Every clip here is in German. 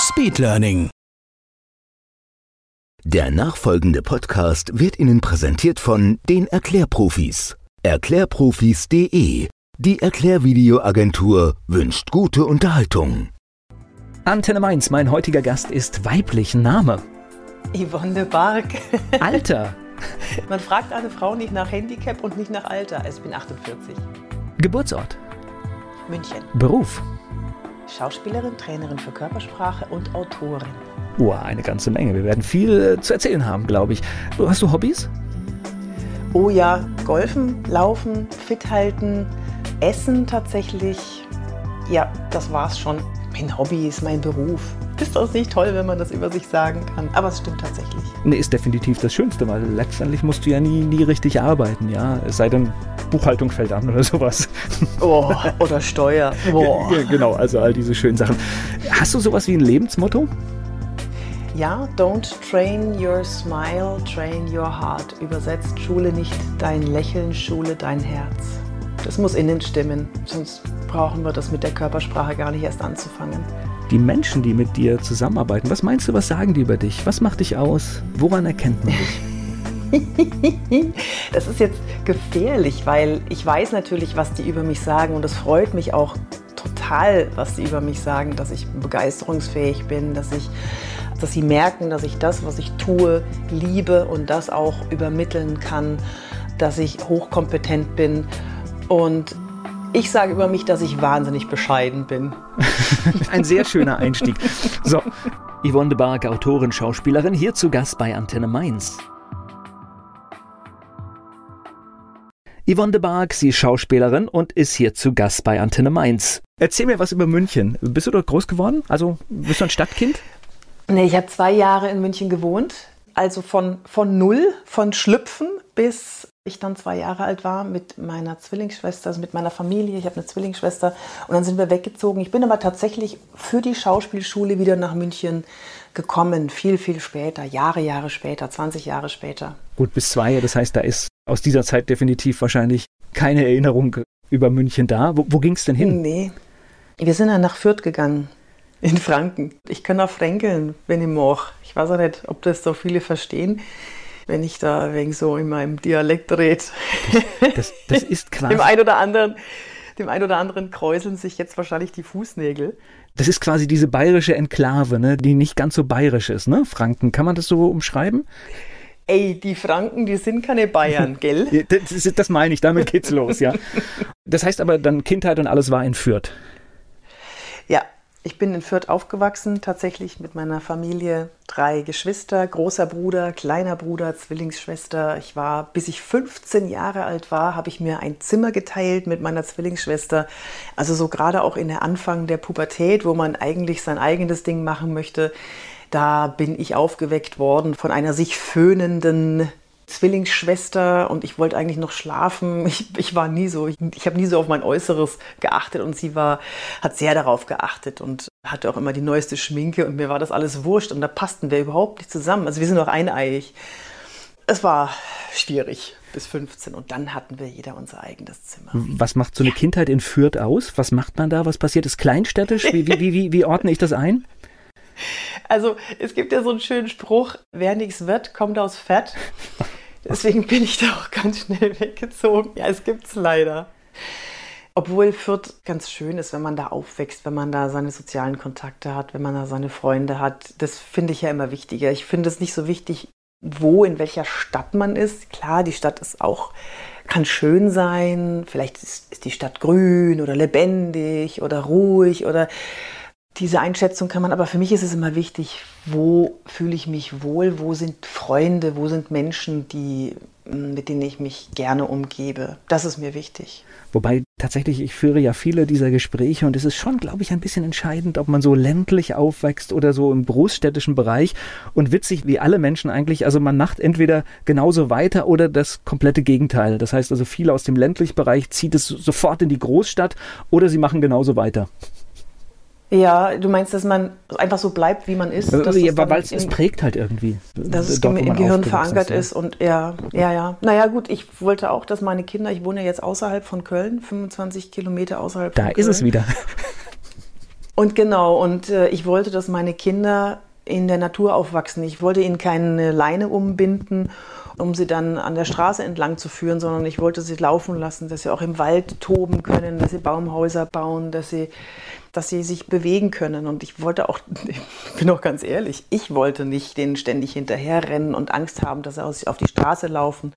Speedlearning. Der nachfolgende Podcast wird Ihnen präsentiert von den Erklärprofis. Erklärprofis.de. Die Erklärvideoagentur wünscht gute Unterhaltung. Antenne Mainz, mein heutiger Gast ist weiblich Name. Yvonne de Barg. Alter. Man fragt eine Frau nicht nach Handicap und nicht nach Alter. Ich bin 48. Geburtsort. München. Beruf. Schauspielerin, Trainerin für Körpersprache und Autorin. Oh, eine ganze Menge. Wir werden viel äh, zu erzählen haben, glaube ich. Hast du Hobbys? Oh ja, Golfen, Laufen, fit halten, Essen tatsächlich. Ja, das war's schon. Mein Hobby ist mein Beruf. Ist das nicht toll, wenn man das über sich sagen kann? Aber es stimmt tatsächlich. Nee, ist definitiv das Schönste, weil letztendlich musst du ja nie, nie richtig arbeiten, ja. Es sei denn, Buchhaltung fällt an oder sowas. Oh, oder Steuer. Ja, genau, also all diese schönen Sachen. Hast du sowas wie ein Lebensmotto? Ja, don't train your smile, train your heart. Übersetzt, schule nicht dein Lächeln, schule dein Herz. Das muss innen stimmen, sonst brauchen wir das mit der Körpersprache gar nicht erst anzufangen. Die Menschen, die mit dir zusammenarbeiten, was meinst du, was sagen die über dich? Was macht dich aus? Woran erkennt man dich? das ist jetzt gefährlich, weil ich weiß natürlich, was die über mich sagen und es freut mich auch total, was die über mich sagen, dass ich begeisterungsfähig bin, dass ich dass sie merken, dass ich das, was ich tue, liebe und das auch übermitteln kann, dass ich hochkompetent bin. Und ich sage über mich, dass ich wahnsinnig bescheiden bin. Ein sehr schöner Einstieg. So, Yvonne de Barg, Autorin, Schauspielerin, hier zu Gast bei Antenne Mainz. Yvonne de Barg, sie ist Schauspielerin und ist hier zu Gast bei Antenne Mainz. Erzähl mir was über München. Bist du dort groß geworden? Also bist du ein Stadtkind? Nee, ich habe zwei Jahre in München gewohnt. Also von, von null, von Schlüpfen bis ich dann zwei Jahre alt war mit meiner Zwillingsschwester, also mit meiner Familie. Ich habe eine Zwillingsschwester und dann sind wir weggezogen. Ich bin aber tatsächlich für die Schauspielschule wieder nach München gekommen, viel, viel später, Jahre, Jahre später, 20 Jahre später. Gut, bis zwei, das heißt, da ist aus dieser Zeit definitiv wahrscheinlich keine Erinnerung über München da. Wo, wo ging es denn hin? Nee, wir sind dann nach Fürth gegangen in Franken. Ich kann auch fränkeln, wenn ich mag. Ich weiß auch nicht, ob das so viele verstehen, wenn ich da wegen so in meinem Dialekt rede. Das, das, das ist quasi. dem einen oder anderen, dem einen oder anderen kräuseln sich jetzt wahrscheinlich die Fußnägel. Das ist quasi diese bayerische Enklave, ne, die nicht ganz so bayerisch ist, ne? Franken. Kann man das so umschreiben? Ey, die Franken, die sind keine Bayern, gell? das, das meine ich, damit geht's los, ja. Das heißt aber dann Kindheit und alles war in Fürth. Ja, ich bin in Fürth aufgewachsen, tatsächlich mit meiner Familie. Drei Geschwister, großer Bruder, kleiner Bruder, Zwillingsschwester. Ich war, bis ich 15 Jahre alt war, habe ich mir ein Zimmer geteilt mit meiner Zwillingsschwester. Also so gerade auch in der Anfang der Pubertät, wo man eigentlich sein eigenes Ding machen möchte. Da bin ich aufgeweckt worden von einer sich föhnenden Zwillingsschwester und ich wollte eigentlich noch schlafen. Ich, ich war nie so, ich, ich habe nie so auf mein Äußeres geachtet und sie war, hat sehr darauf geachtet und hatte auch immer die neueste Schminke und mir war das alles wurscht und da passten wir überhaupt nicht zusammen. Also wir sind auch eineiig. Es war schwierig bis 15 und dann hatten wir jeder unser eigenes Zimmer. Was macht so eine Kindheit in Fürth aus? Was macht man da? Was passiert? Ist kleinstädtisch? Wie, wie, wie, wie ordne ich das ein? Also es gibt ja so einen schönen Spruch, wer nichts wird, kommt aus Fett. Deswegen bin ich da auch ganz schnell weggezogen. Ja, es gibt es leider. Obwohl Fürth ganz schön ist, wenn man da aufwächst, wenn man da seine sozialen Kontakte hat, wenn man da seine Freunde hat. Das finde ich ja immer wichtiger. Ich finde es nicht so wichtig, wo, in welcher Stadt man ist. Klar, die Stadt ist auch, kann schön sein. Vielleicht ist, ist die Stadt grün oder lebendig oder ruhig oder diese Einschätzung kann man, aber für mich ist es immer wichtig, wo fühle ich mich wohl, wo sind Freunde, wo sind Menschen, die mit denen ich mich gerne umgebe. Das ist mir wichtig. Wobei tatsächlich, ich führe ja viele dieser Gespräche und es ist schon, glaube ich, ein bisschen entscheidend, ob man so ländlich aufwächst oder so im großstädtischen Bereich. Und witzig, wie alle Menschen eigentlich, also man macht entweder genauso weiter oder das komplette Gegenteil. Das heißt also, viele aus dem ländlichen Bereich zieht es sofort in die Großstadt oder sie machen genauso weiter. Ja, du meinst, dass man einfach so bleibt, wie man ist? Also, ja, weil es prägt halt irgendwie. Dass es dort, im Gehirn verankert ist, ist und ja, ja, ja. Naja, gut, ich wollte auch, dass meine Kinder, ich wohne ja jetzt außerhalb von Köln, 25 Kilometer außerhalb da von Köln. Da ist es wieder. Und genau, und äh, ich wollte, dass meine Kinder in der Natur aufwachsen. Ich wollte ihnen keine Leine umbinden um sie dann an der Straße entlang zu führen, sondern ich wollte sie laufen lassen, dass sie auch im Wald toben können, dass sie Baumhäuser bauen, dass sie, dass sie sich bewegen können. Und ich wollte auch, ich bin auch ganz ehrlich, ich wollte nicht denen ständig hinterherrennen und Angst haben, dass sie auf die Straße laufen.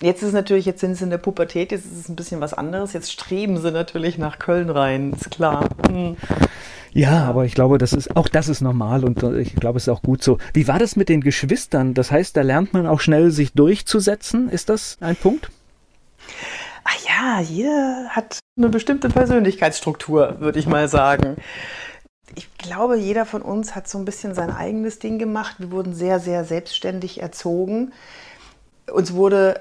Jetzt ist natürlich, jetzt sind sie in der Pubertät, jetzt ist es ein bisschen was anderes. Jetzt streben sie natürlich nach Köln rein, ist klar. Hm. Ja, aber ich glaube, das ist auch das ist normal und äh, ich glaube, es ist auch gut so. Wie war das mit den Geschwistern? Das heißt, da lernt man auch schnell sich durchzusetzen. Ist das ein Punkt? Ach ja, jeder hat eine bestimmte Persönlichkeitsstruktur, würde ich mal sagen. Ich glaube, jeder von uns hat so ein bisschen sein eigenes Ding gemacht. Wir wurden sehr, sehr selbstständig erzogen. Uns wurde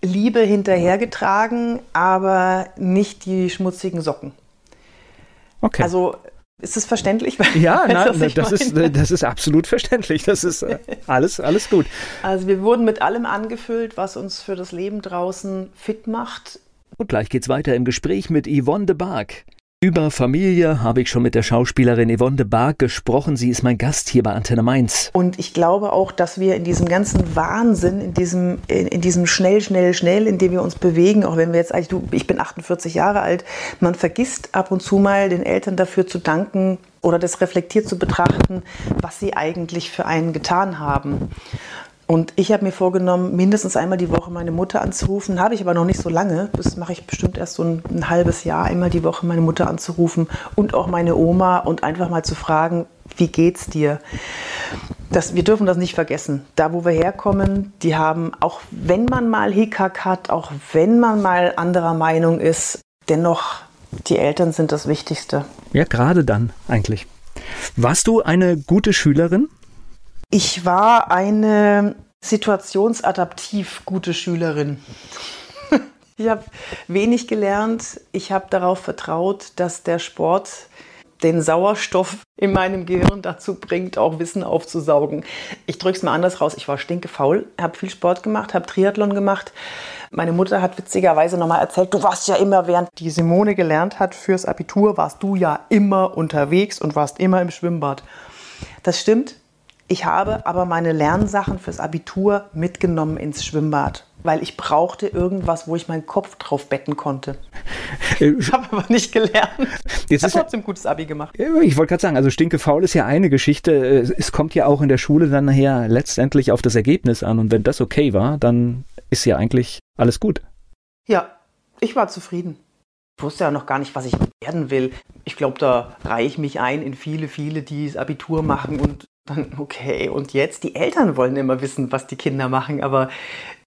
Liebe hinterhergetragen, aber nicht die schmutzigen Socken. Okay. Also ist das verständlich? Ja, nein, das, das ist, das ist absolut verständlich. Das ist äh, alles, alles gut. Also wir wurden mit allem angefüllt, was uns für das Leben draußen fit macht. Und gleich geht's weiter im Gespräch mit Yvonne de Barg. Über Familie habe ich schon mit der Schauspielerin Yvonne de Barg gesprochen. Sie ist mein Gast hier bei Antenne Mainz. Und ich glaube auch, dass wir in diesem ganzen Wahnsinn, in diesem, in, in diesem schnell, schnell, schnell, in dem wir uns bewegen, auch wenn wir jetzt eigentlich, du, ich bin 48 Jahre alt, man vergisst ab und zu mal den Eltern dafür zu danken oder das reflektiert zu betrachten, was sie eigentlich für einen getan haben. Und ich habe mir vorgenommen, mindestens einmal die Woche meine Mutter anzurufen. Habe ich aber noch nicht so lange. Das mache ich bestimmt erst so ein, ein, halbes Jahr, einmal die Woche meine Mutter anzurufen und auch meine Oma und einfach mal zu fragen, wie geht's dir? Das, wir dürfen das nicht vergessen. Da, wo wir herkommen, die haben, auch wenn man mal Hickhack hat, auch wenn man mal anderer Meinung ist, dennoch, die Eltern sind das Wichtigste. Ja, gerade dann eigentlich. Warst du eine gute Schülerin? Ich war eine situationsadaptiv gute Schülerin. Ich habe wenig gelernt. Ich habe darauf vertraut, dass der Sport den Sauerstoff in meinem Gehirn dazu bringt, auch Wissen aufzusaugen. Ich drücke es mal anders raus. Ich war stinkefaul, habe viel Sport gemacht, habe Triathlon gemacht. Meine Mutter hat witzigerweise nochmal erzählt, du warst ja immer, während die Simone gelernt hat fürs Abitur, warst du ja immer unterwegs und warst immer im Schwimmbad. Das stimmt. Ich habe aber meine Lernsachen fürs Abitur mitgenommen ins Schwimmbad, weil ich brauchte irgendwas, wo ich meinen Kopf drauf betten konnte. Ich habe aber nicht gelernt. Jetzt ist trotzdem ein gutes Abi gemacht. Ich wollte gerade sagen, also stinke faul ist ja eine Geschichte. Es kommt ja auch in der Schule dann nachher letztendlich auf das Ergebnis an. Und wenn das okay war, dann ist ja eigentlich alles gut. Ja, ich war zufrieden. Ich wusste ja noch gar nicht, was ich werden will. Ich glaube, da reihe ich mich ein in viele, viele, die das Abitur machen und dann, okay, und jetzt? Die Eltern wollen immer wissen, was die Kinder machen, aber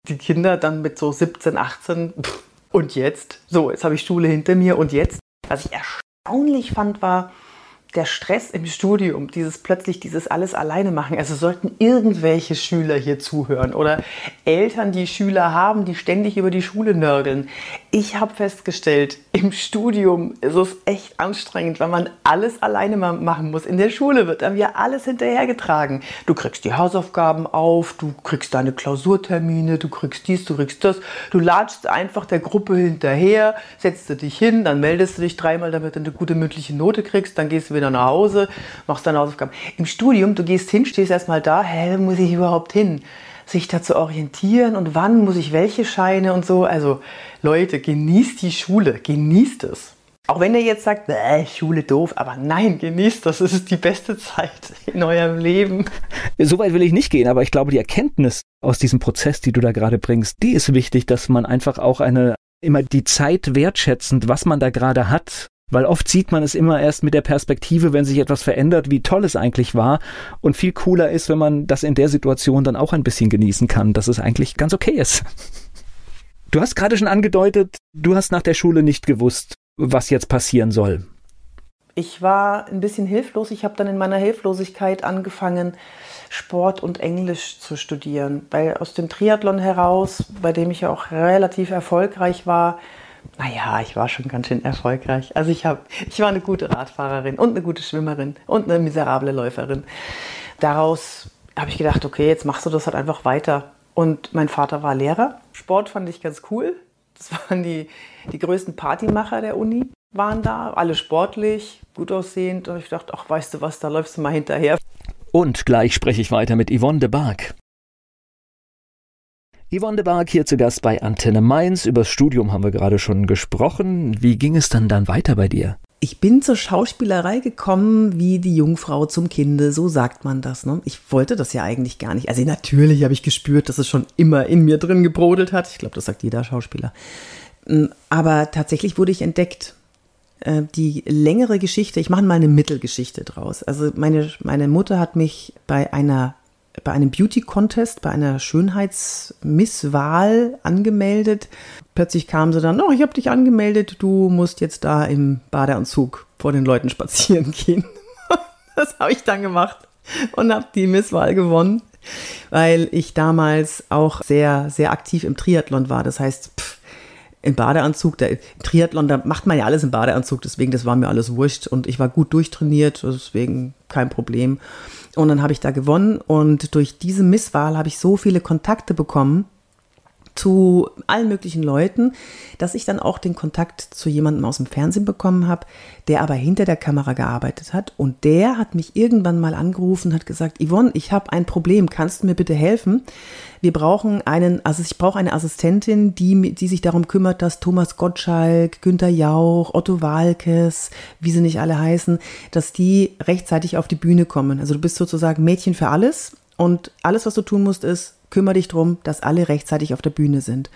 die Kinder dann mit so 17, 18, pff, und jetzt? So, jetzt habe ich Schule hinter mir und jetzt? Was ich erstaunlich fand, war, der Stress im Studium, dieses plötzlich dieses alles alleine machen. Also sollten irgendwelche Schüler hier zuhören oder Eltern, die Schüler haben, die ständig über die Schule nörgeln. Ich habe festgestellt, im Studium ist es echt anstrengend, weil man alles alleine machen muss. In der Schule wird dann ja alles hinterhergetragen. Du kriegst die Hausaufgaben auf, du kriegst deine Klausurtermine, du kriegst dies, du kriegst das. Du latschst einfach der Gruppe hinterher, setzt dich hin, dann meldest du dich dreimal, damit du eine gute mündliche Note kriegst, dann gehst du wieder wieder nach Hause, machst deine Hausaufgaben. Im Studium, du gehst hin, stehst erstmal da, hä, wo muss ich überhaupt hin? Sich da zu orientieren und wann muss ich welche Scheine und so. Also Leute, genießt die Schule, genießt es. Auch wenn ihr jetzt sagt, äh, Schule doof, aber nein, genießt das. Es ist die beste Zeit in eurem Leben. So weit will ich nicht gehen, aber ich glaube, die Erkenntnis aus diesem Prozess, die du da gerade bringst, die ist wichtig, dass man einfach auch eine immer die Zeit wertschätzend, was man da gerade hat, weil oft sieht man es immer erst mit der Perspektive, wenn sich etwas verändert, wie toll es eigentlich war. Und viel cooler ist, wenn man das in der Situation dann auch ein bisschen genießen kann, dass es eigentlich ganz okay ist. Du hast gerade schon angedeutet, du hast nach der Schule nicht gewusst, was jetzt passieren soll. Ich war ein bisschen hilflos. Ich habe dann in meiner Hilflosigkeit angefangen, Sport und Englisch zu studieren, weil aus dem Triathlon heraus, bei dem ich ja auch relativ erfolgreich war, naja, ich war schon ganz schön erfolgreich. Also ich, hab, ich war eine gute Radfahrerin und eine gute Schwimmerin und eine miserable Läuferin. Daraus habe ich gedacht, okay, jetzt machst du das halt einfach weiter. Und mein Vater war Lehrer. Sport fand ich ganz cool. Das waren die, die größten Partymacher der Uni, waren da, alle sportlich, gut aussehend. Und ich dachte, ach, weißt du was, da läufst du mal hinterher. Und gleich spreche ich weiter mit Yvonne de Barg. Yvonne de Barg hier zu Gast bei Antenne Mainz. Über das Studium haben wir gerade schon gesprochen. Wie ging es dann dann weiter bei dir? Ich bin zur Schauspielerei gekommen wie die Jungfrau zum Kinde, so sagt man das. Ne? Ich wollte das ja eigentlich gar nicht. Also natürlich habe ich gespürt, dass es schon immer in mir drin gebrodelt hat. Ich glaube, das sagt jeder Schauspieler. Hm, aber tatsächlich wurde ich entdeckt. Äh, die längere Geschichte, ich mache mal eine Mittelgeschichte draus. Also meine, meine Mutter hat mich bei einer bei einem Beauty Contest, bei einer Schönheitsmisswahl angemeldet. Plötzlich kam sie dann, oh, ich habe dich angemeldet, du musst jetzt da im Badeanzug vor den Leuten spazieren gehen. das habe ich dann gemacht und habe die Misswahl gewonnen, weil ich damals auch sehr, sehr aktiv im Triathlon war. Das heißt, pff, im Badeanzug, der Triathlon, da macht man ja alles im Badeanzug, deswegen das war mir alles wurscht und ich war gut durchtrainiert, deswegen kein Problem. Und dann habe ich da gewonnen. Und durch diese Misswahl habe ich so viele Kontakte bekommen zu allen möglichen Leuten, dass ich dann auch den Kontakt zu jemandem aus dem Fernsehen bekommen habe, der aber hinter der Kamera gearbeitet hat. Und der hat mich irgendwann mal angerufen hat gesagt, Yvonne, ich habe ein Problem, kannst du mir bitte helfen? Wir brauchen einen, also ich brauche eine Assistentin, die, die sich darum kümmert, dass Thomas Gottschalk, Günter Jauch, Otto Walkes, wie sie nicht alle heißen, dass die rechtzeitig auf die Bühne kommen. Also du bist sozusagen Mädchen für alles und alles, was du tun musst, ist, kümmere dich darum, dass alle rechtzeitig auf der Bühne sind.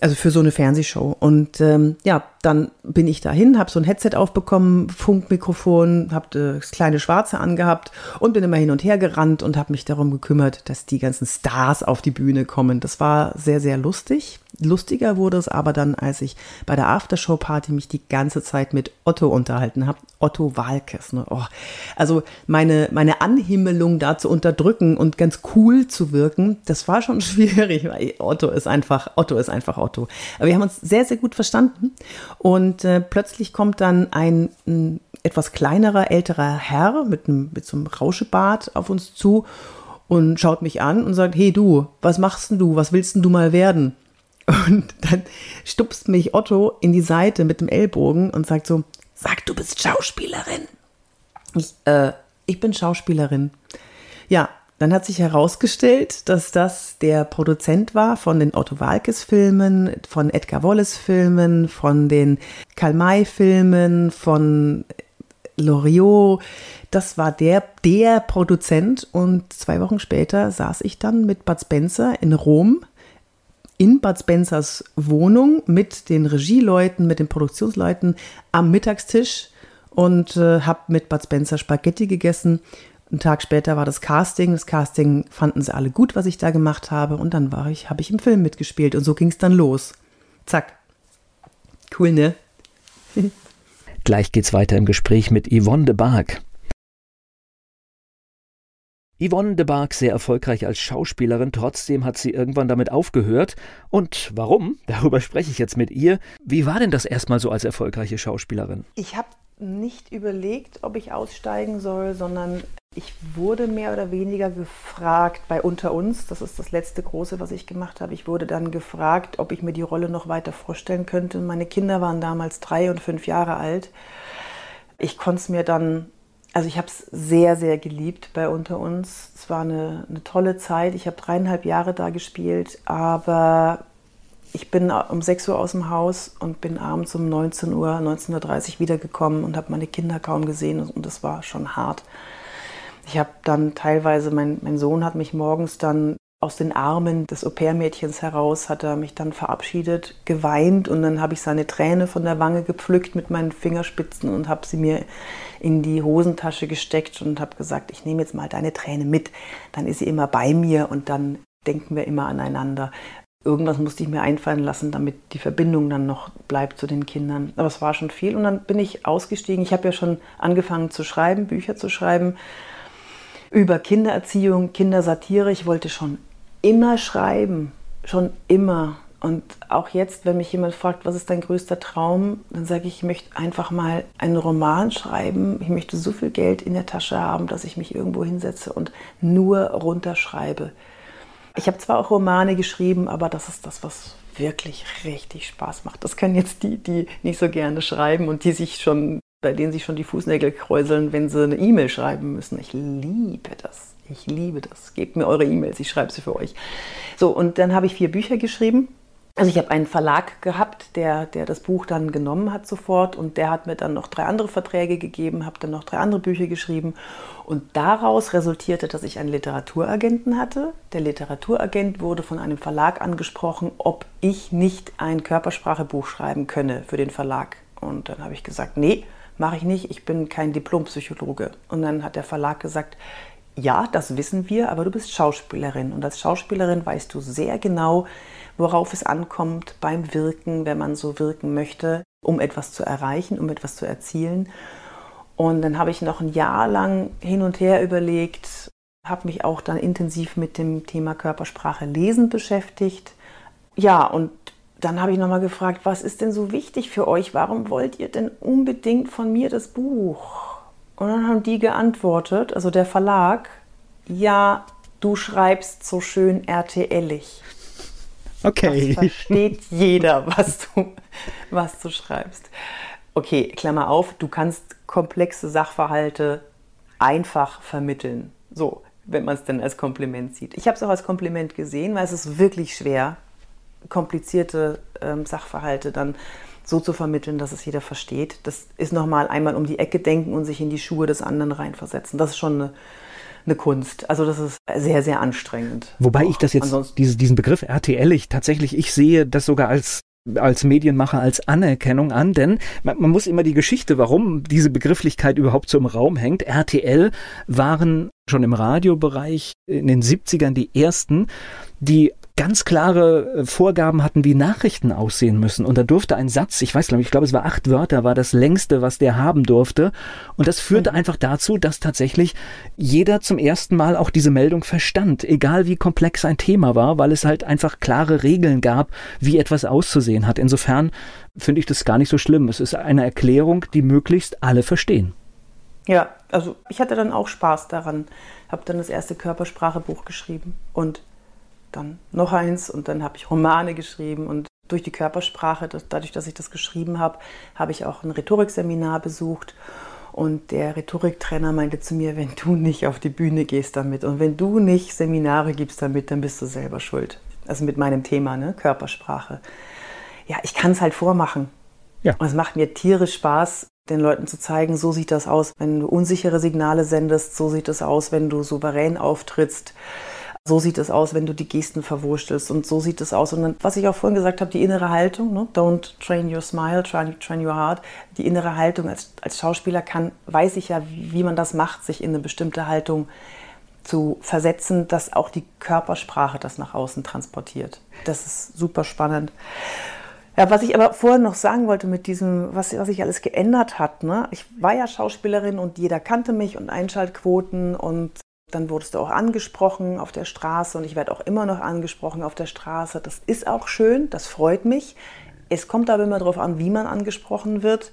Also für so eine Fernsehshow. Und ähm, ja, dann bin ich dahin, habe so ein Headset aufbekommen, Funkmikrofon, habe das kleine Schwarze angehabt und bin immer hin und her gerannt und habe mich darum gekümmert, dass die ganzen Stars auf die Bühne kommen. Das war sehr, sehr lustig. Lustiger wurde es aber dann, als ich bei der Aftershow-Party mich die ganze Zeit mit Otto unterhalten habe. Otto Walkes. Ne? Oh. Also meine, meine Anhimmelung da zu unterdrücken und ganz cool zu wirken, das war schon schwierig, weil Otto ist einfach, Otto ist einfach Otto. Aber wir haben uns sehr, sehr gut verstanden. Und äh, plötzlich kommt dann ein, ein, etwas kleinerer, älterer Herr mit, einem, mit so einem Rauschebart auf uns zu und schaut mich an und sagt, hey du, was machst denn du? Was willst denn du mal werden? Und dann stupst mich Otto in die Seite mit dem Ellbogen und sagt so, sag, du bist Schauspielerin. Ich, äh, ich bin Schauspielerin. Ja, dann hat sich herausgestellt, dass das der Produzent war von den Otto Walkes Filmen, von Edgar Wallace Filmen, von den Karl May Filmen, von Loriot. Das war der, der Produzent und zwei Wochen später saß ich dann mit Bud Spencer in Rom in Bud Spencers Wohnung mit den Regieleuten, mit den Produktionsleuten am Mittagstisch und äh, habe mit Bud Spencer Spaghetti gegessen. Einen Tag später war das Casting. Das Casting fanden sie alle gut, was ich da gemacht habe. Und dann war ich, habe ich im Film mitgespielt und so ging es dann los. Zack. Cool, ne? Gleich geht's weiter im Gespräch mit Yvonne de Barg. Yvonne de Barg sehr erfolgreich als Schauspielerin, trotzdem hat sie irgendwann damit aufgehört. Und warum? Darüber spreche ich jetzt mit ihr. Wie war denn das erstmal so als erfolgreiche Schauspielerin? Ich habe nicht überlegt, ob ich aussteigen soll, sondern ich wurde mehr oder weniger gefragt bei Unter uns, das ist das letzte große, was ich gemacht habe. Ich wurde dann gefragt, ob ich mir die Rolle noch weiter vorstellen könnte. Meine Kinder waren damals drei und fünf Jahre alt. Ich konnte es mir dann also ich habe es sehr, sehr geliebt bei Unter uns. Es war eine, eine tolle Zeit. Ich habe dreieinhalb Jahre da gespielt, aber ich bin um 6 Uhr aus dem Haus und bin abends um 19 Uhr, 19.30 Uhr wiedergekommen und habe meine Kinder kaum gesehen und das war schon hart. Ich habe dann teilweise, mein, mein Sohn hat mich morgens dann aus den Armen des Au-pair-Mädchens heraus hat er mich dann verabschiedet, geweint und dann habe ich seine Träne von der Wange gepflückt mit meinen Fingerspitzen und habe sie mir in die Hosentasche gesteckt und habe gesagt, ich nehme jetzt mal deine Träne mit, dann ist sie immer bei mir und dann denken wir immer aneinander. irgendwas musste ich mir einfallen lassen, damit die Verbindung dann noch bleibt zu den Kindern. Aber es war schon viel und dann bin ich ausgestiegen. Ich habe ja schon angefangen zu schreiben, Bücher zu schreiben über Kindererziehung, Kindersatire. Ich wollte schon immer schreiben, schon immer. Und auch jetzt, wenn mich jemand fragt, was ist dein größter Traum, dann sage ich, ich möchte einfach mal einen Roman schreiben. Ich möchte so viel Geld in der Tasche haben, dass ich mich irgendwo hinsetze und nur runterschreibe. Ich habe zwar auch Romane geschrieben, aber das ist das, was wirklich richtig Spaß macht. Das können jetzt die, die nicht so gerne schreiben und die sich schon, bei denen sich schon die Fußnägel kräuseln, wenn sie eine E-Mail schreiben müssen. Ich liebe das. Ich liebe das. Gebt mir eure E-Mails, ich schreibe sie für euch. So, und dann habe ich vier Bücher geschrieben also ich habe einen Verlag gehabt, der, der das Buch dann genommen hat sofort und der hat mir dann noch drei andere Verträge gegeben, habe dann noch drei andere Bücher geschrieben und daraus resultierte, dass ich einen Literaturagenten hatte. Der Literaturagent wurde von einem Verlag angesprochen, ob ich nicht ein Körpersprachebuch schreiben könne für den Verlag. Und dann habe ich gesagt, nee, mache ich nicht, ich bin kein Diplompsychologe. Und dann hat der Verlag gesagt, ja, das wissen wir, aber du bist Schauspielerin und als Schauspielerin weißt du sehr genau, worauf es ankommt beim Wirken, wenn man so wirken möchte, um etwas zu erreichen, um etwas zu erzielen. Und dann habe ich noch ein Jahr lang hin und her überlegt, habe mich auch dann intensiv mit dem Thema Körpersprache lesen beschäftigt. Ja, und dann habe ich nochmal gefragt, was ist denn so wichtig für euch? Warum wollt ihr denn unbedingt von mir das Buch? Und dann haben die geantwortet, also der Verlag, ja, du schreibst so schön RTLig. Okay. Das versteht jeder, was du, was du schreibst. Okay, Klammer auf, du kannst komplexe Sachverhalte einfach vermitteln. So, wenn man es denn als Kompliment sieht. Ich habe es auch als Kompliment gesehen, weil es ist wirklich schwer, komplizierte ähm, Sachverhalte dann so zu vermitteln, dass es jeder versteht. Das ist nochmal einmal um die Ecke denken und sich in die Schuhe des anderen reinversetzen. Das ist schon eine eine Kunst. Also das ist sehr, sehr anstrengend. Wobei ich das jetzt, diese, diesen Begriff RTL, ich tatsächlich, ich sehe das sogar als als Medienmacher als Anerkennung an, denn man, man, muss immer die Geschichte, warum diese Begrifflichkeit überhaupt so im Raum hängt. RTL waren schon im Radiobereich in den 70ern die ersten, die ganz klare äh, Vorgaben hatten, wie Nachrichten aussehen müssen. Und da durfte ein Satz, ich weiß nicht, ich glaube, es war acht Wörter, war das längste, was der haben durfte. Und das führte mhm. einfach dazu, dass tatsächlich jeder zum ersten Mal auch diese Meldung verstand, egal wie komplex ein Thema war, weil es halt einfach klare Regeln gab, wie etwas auszusehen hat. Insofern finde ich das gar nicht so schlimm. Es ist eine Erklärung, die möglichst alle verstehen. Ja, also ich hatte dann auch Spaß daran, habe dann das erste Körpersprachebuch geschrieben und dann noch eins und dann habe ich Romane geschrieben und durch die Körpersprache, dadurch, dass ich das geschrieben habe, habe ich auch ein Rhetorikseminar besucht und der Rhetoriktrainer meinte zu mir, wenn du nicht auf die Bühne gehst damit und wenn du nicht Seminare gibst damit, dann bist du selber schuld. Also mit meinem Thema, ne? Körpersprache. Ja, ich kann es halt vormachen. Ja. Und es macht mir tierisch Spaß, den Leuten zu zeigen, so sieht das aus, wenn du unsichere Signale sendest, so sieht es aus, wenn du souverän auftrittst. So sieht es aus, wenn du die Gesten verwurstelst und so sieht es aus. Und dann, was ich auch vorhin gesagt habe, die innere Haltung, ne? don't train your smile, train, train your heart. Die innere Haltung als, als Schauspieler kann, weiß ich ja, wie man das macht, sich in eine bestimmte Haltung zu versetzen, dass auch die Körpersprache das nach außen transportiert. Das ist super spannend. Ja, was ich aber vorhin noch sagen wollte mit diesem, was, was sich alles geändert hat. Ne? Ich war ja Schauspielerin und jeder kannte mich und Einschaltquoten und dann wurdest du auch angesprochen auf der Straße und ich werde auch immer noch angesprochen auf der Straße. Das ist auch schön, das freut mich. Es kommt aber immer darauf an, wie man angesprochen wird.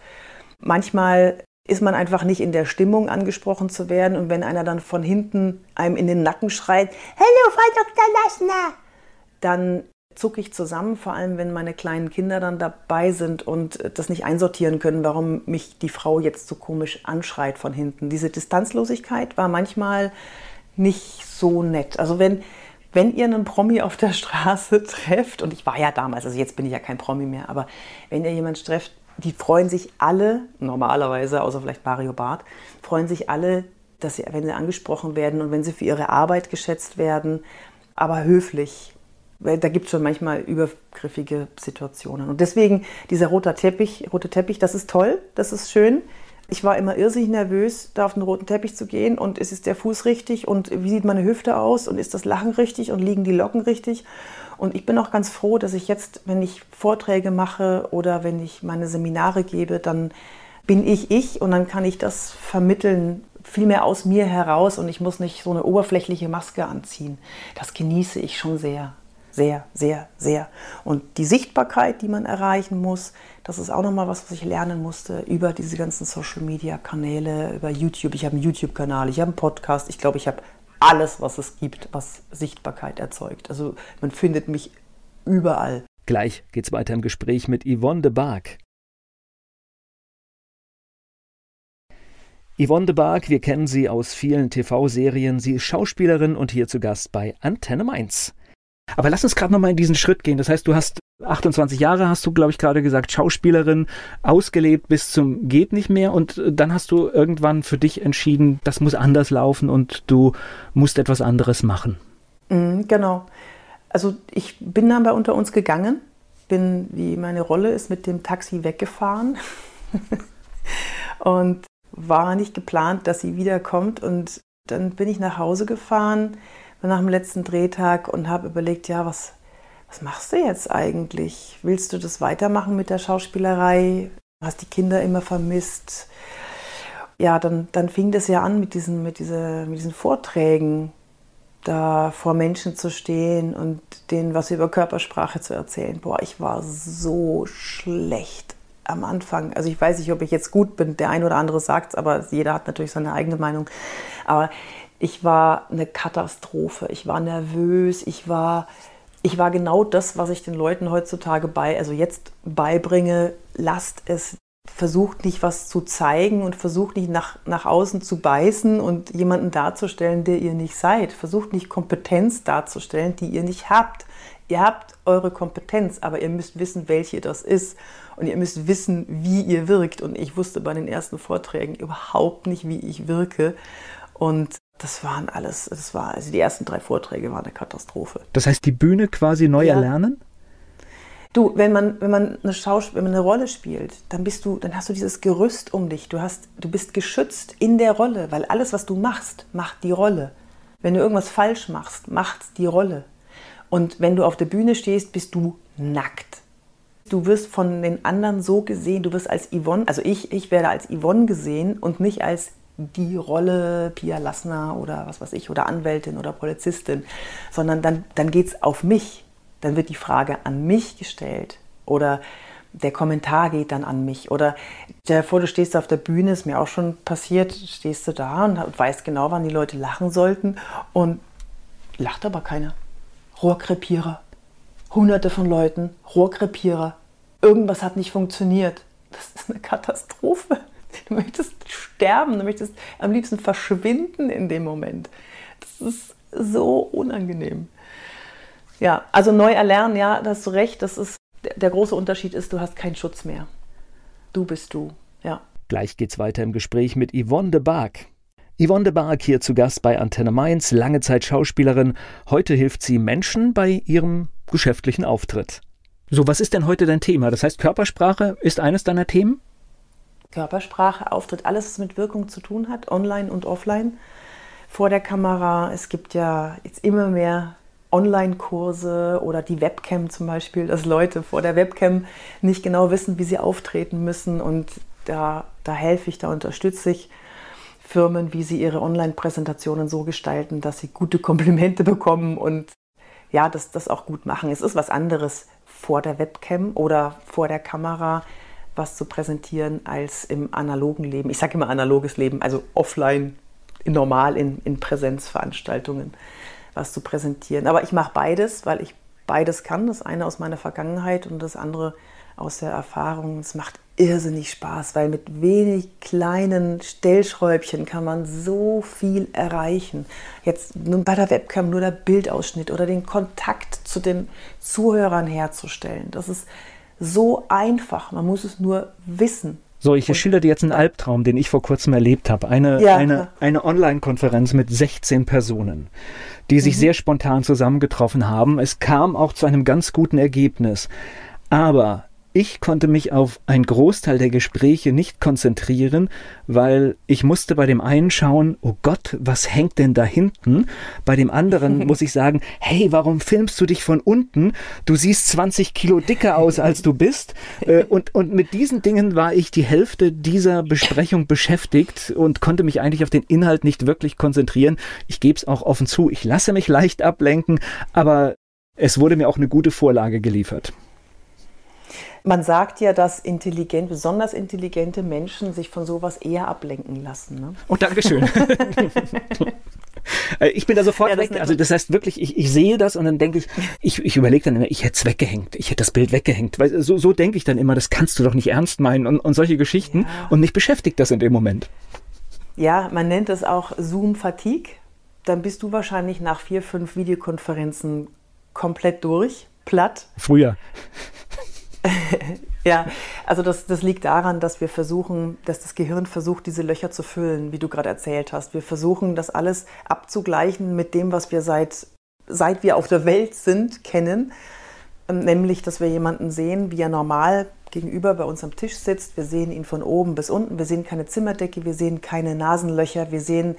Manchmal ist man einfach nicht in der Stimmung, angesprochen zu werden. Und wenn einer dann von hinten einem in den Nacken schreit, Hallo, Frau Dr. Lassner, dann zucke ich zusammen, vor allem wenn meine kleinen Kinder dann dabei sind und das nicht einsortieren können, warum mich die Frau jetzt so komisch anschreit von hinten. Diese Distanzlosigkeit war manchmal nicht so nett. Also wenn, wenn ihr einen Promi auf der Straße trefft, und ich war ja damals, also jetzt bin ich ja kein Promi mehr, aber wenn ihr jemanden trefft, die freuen sich alle, normalerweise, außer vielleicht Mario Barth, freuen sich alle, dass sie, wenn sie angesprochen werden und wenn sie für ihre Arbeit geschätzt werden, aber höflich. Da gibt es schon manchmal übergriffige Situationen. Und deswegen dieser rote Teppich, rote Teppich, das ist toll, das ist schön. Ich war immer irrsinnig nervös, da auf den roten Teppich zu gehen. Und ist, ist der Fuß richtig? Und wie sieht meine Hüfte aus? Und ist das Lachen richtig? Und liegen die Locken richtig. Und ich bin auch ganz froh, dass ich jetzt, wenn ich Vorträge mache oder wenn ich meine Seminare gebe, dann bin ich ich. Und dann kann ich das vermitteln, viel mehr aus mir heraus. Und ich muss nicht so eine oberflächliche Maske anziehen. Das genieße ich schon sehr, sehr, sehr, sehr. Und die Sichtbarkeit, die man erreichen muss, das ist auch nochmal was, was ich lernen musste über diese ganzen Social-Media-Kanäle, über YouTube. Ich habe einen YouTube-Kanal, ich habe einen Podcast. Ich glaube, ich habe alles, was es gibt, was Sichtbarkeit erzeugt. Also man findet mich überall. Gleich geht's weiter im Gespräch mit Yvonne de Barg. Yvonne de Barg, wir kennen sie aus vielen TV-Serien. Sie ist Schauspielerin und hier zu Gast bei Antenne Mainz. Aber lass uns gerade nochmal in diesen Schritt gehen. Das heißt, du hast 28 Jahre, hast du, glaube ich, gerade gesagt, Schauspielerin, ausgelebt bis zum geht nicht mehr. Und dann hast du irgendwann für dich entschieden, das muss anders laufen und du musst etwas anderes machen. Mhm, genau. Also ich bin dann bei unter uns gegangen, bin, wie meine Rolle ist, mit dem Taxi weggefahren. und war nicht geplant, dass sie wiederkommt. Und dann bin ich nach Hause gefahren, nach dem letzten Drehtag und habe überlegt, ja, was, was machst du jetzt eigentlich? Willst du das weitermachen mit der Schauspielerei? Hast die Kinder immer vermisst? Ja, dann, dann fing das ja an mit diesen, mit, diese, mit diesen Vorträgen, da vor Menschen zu stehen und denen was über Körpersprache zu erzählen. Boah, ich war so schlecht am Anfang, also ich weiß nicht, ob ich jetzt gut bin, der ein oder andere sagt es, aber jeder hat natürlich seine eigene Meinung. Aber ich war eine Katastrophe, ich war nervös, ich war, ich war genau das, was ich den Leuten heutzutage bei, also jetzt beibringe, lasst es, versucht nicht was zu zeigen und versucht nicht nach, nach außen zu beißen und jemanden darzustellen, der ihr nicht seid. Versucht nicht Kompetenz darzustellen, die ihr nicht habt. Ihr habt eure Kompetenz, aber ihr müsst wissen, welche das ist. Und ihr müsst wissen, wie ihr wirkt. Und ich wusste bei den ersten Vorträgen überhaupt nicht, wie ich wirke. Und das waren alles, das war, also die ersten drei Vorträge waren eine Katastrophe. Das heißt, die Bühne quasi neu ja. erlernen? Du, wenn man, wenn man eine Schaus wenn man eine Rolle spielt, dann bist du, dann hast du dieses Gerüst um dich. Du hast, du bist geschützt in der Rolle, weil alles, was du machst, macht die Rolle. Wenn du irgendwas falsch machst, macht die Rolle. Und wenn du auf der Bühne stehst, bist du nackt. Du wirst von den anderen so gesehen, du wirst als Yvonne, also ich, ich werde als Yvonne gesehen und nicht als die Rolle Pia Lassner oder was weiß ich, oder Anwältin oder Polizistin, sondern dann, dann geht es auf mich. Dann wird die Frage an mich gestellt oder der Kommentar geht dann an mich. Oder stell dir vor, du stehst auf der Bühne, ist mir auch schon passiert, stehst du da und weißt genau, wann die Leute lachen sollten und lacht aber keiner. Rohrkrepierer. Hunderte von Leuten, Rohrkrepierer. Irgendwas hat nicht funktioniert. Das ist eine Katastrophe. Du möchtest sterben, du möchtest am liebsten verschwinden in dem Moment. Das ist so unangenehm. Ja, also neu erlernen, ja, da hast du recht. Das ist, der große Unterschied ist, du hast keinen Schutz mehr. Du bist du, ja. Gleich geht's weiter im Gespräch mit Yvonne de Barg. Yvonne de Barg hier zu Gast bei Antenne Mainz, lange Zeit Schauspielerin. Heute hilft sie Menschen bei ihrem geschäftlichen Auftritt. So, was ist denn heute dein Thema? Das heißt, Körpersprache ist eines deiner Themen? Körpersprache, Auftritt, alles, was mit Wirkung zu tun hat, online und offline, vor der Kamera. Es gibt ja jetzt immer mehr Online-Kurse oder die Webcam zum Beispiel, dass Leute vor der Webcam nicht genau wissen, wie sie auftreten müssen. Und da, da helfe ich, da unterstütze ich Firmen, wie sie ihre Online-Präsentationen so gestalten, dass sie gute Komplimente bekommen und ja, das, das auch gut machen. Es ist was anderes vor der Webcam oder vor der Kamera was zu präsentieren als im analogen Leben. Ich sage immer analoges Leben, also offline, normal in, in Präsenzveranstaltungen was zu präsentieren. Aber ich mache beides, weil ich beides kann. Das eine aus meiner Vergangenheit und das andere aus der Erfahrung. Es macht irrsinnig Spaß, weil mit wenig kleinen Stellschräubchen kann man so viel erreichen. Jetzt bei der Webcam nur der Bildausschnitt oder den Kontakt zu den Zuhörern herzustellen. Das ist so einfach. Man muss es nur wissen. So, ich schildere dir jetzt einen Albtraum, den ich vor kurzem erlebt habe. Eine, ja, eine, eine Online-Konferenz mit 16 Personen, die sich mhm. sehr spontan zusammengetroffen haben. Es kam auch zu einem ganz guten Ergebnis. Aber ich konnte mich auf einen Großteil der Gespräche nicht konzentrieren, weil ich musste bei dem einen schauen, oh Gott, was hängt denn da hinten? Bei dem anderen muss ich sagen, hey, warum filmst du dich von unten? Du siehst 20 Kilo dicker aus, als du bist. Äh, und, und mit diesen Dingen war ich die Hälfte dieser Besprechung beschäftigt und konnte mich eigentlich auf den Inhalt nicht wirklich konzentrieren. Ich gebe es auch offen zu, ich lasse mich leicht ablenken, aber es wurde mir auch eine gute Vorlage geliefert. Man sagt ja, dass intelligent, besonders intelligente Menschen sich von sowas eher ablenken lassen. Ne? Oh, Dankeschön. Äh, ich bin da sofort ja, weg. Also das heißt wirklich, ich, ich sehe das und dann denke ich, ich, ich überlege dann immer, ich hätte es weggehängt, ich hätte das Bild weggehängt. Weil so, so denke ich dann immer, das kannst du doch nicht ernst meinen und, und solche Geschichten. Ja. Und mich beschäftigt das in dem Moment. Ja, man nennt es auch Zoom-Fatigue. Dann bist du wahrscheinlich nach vier, fünf Videokonferenzen komplett durch, platt. Früher. ja, also das, das liegt daran, dass wir versuchen, dass das Gehirn versucht, diese Löcher zu füllen, wie du gerade erzählt hast. Wir versuchen, das alles abzugleichen mit dem, was wir seit, seit wir auf der Welt sind, kennen. Ähm, nämlich, dass wir jemanden sehen, wie er normal gegenüber bei uns am Tisch sitzt. Wir sehen ihn von oben bis unten. Wir sehen keine Zimmerdecke, wir sehen keine Nasenlöcher, wir sehen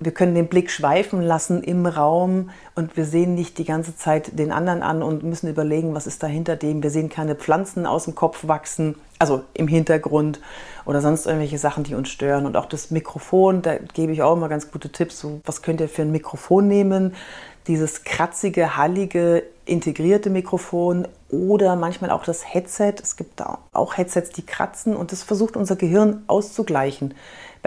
wir können den Blick schweifen lassen im Raum und wir sehen nicht die ganze Zeit den anderen an und müssen überlegen, was ist da hinter dem. Wir sehen keine Pflanzen aus dem Kopf wachsen, also im Hintergrund oder sonst irgendwelche Sachen, die uns stören. Und auch das Mikrofon, da gebe ich auch immer ganz gute Tipps. So, was könnt ihr für ein Mikrofon nehmen? Dieses kratzige, hallige, integrierte Mikrofon oder manchmal auch das Headset. Es gibt auch Headsets, die kratzen und das versucht unser Gehirn auszugleichen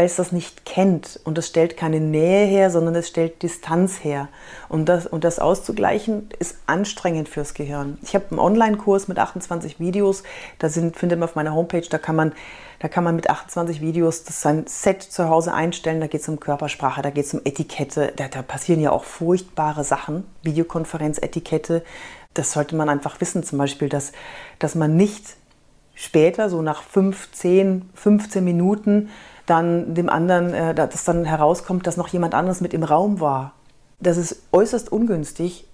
weil es das nicht kennt. Und es stellt keine Nähe her, sondern es stellt Distanz her. Und das, und das auszugleichen ist anstrengend fürs Gehirn. Ich habe einen Online-Kurs mit 28 Videos. Da sind, findet man auf meiner Homepage, da kann man, da kann man mit 28 Videos das sein Set zu Hause einstellen. Da geht es um Körpersprache, da geht es um Etikette. Da, da passieren ja auch furchtbare Sachen. Videokonferenz-Etikette. Das sollte man einfach wissen, zum Beispiel, dass, dass man nicht später, so nach 5, 10, 15 Minuten, dann dem anderen, äh, dass dann herauskommt, dass noch jemand anderes mit im Raum war. Das ist äußerst ungünstig,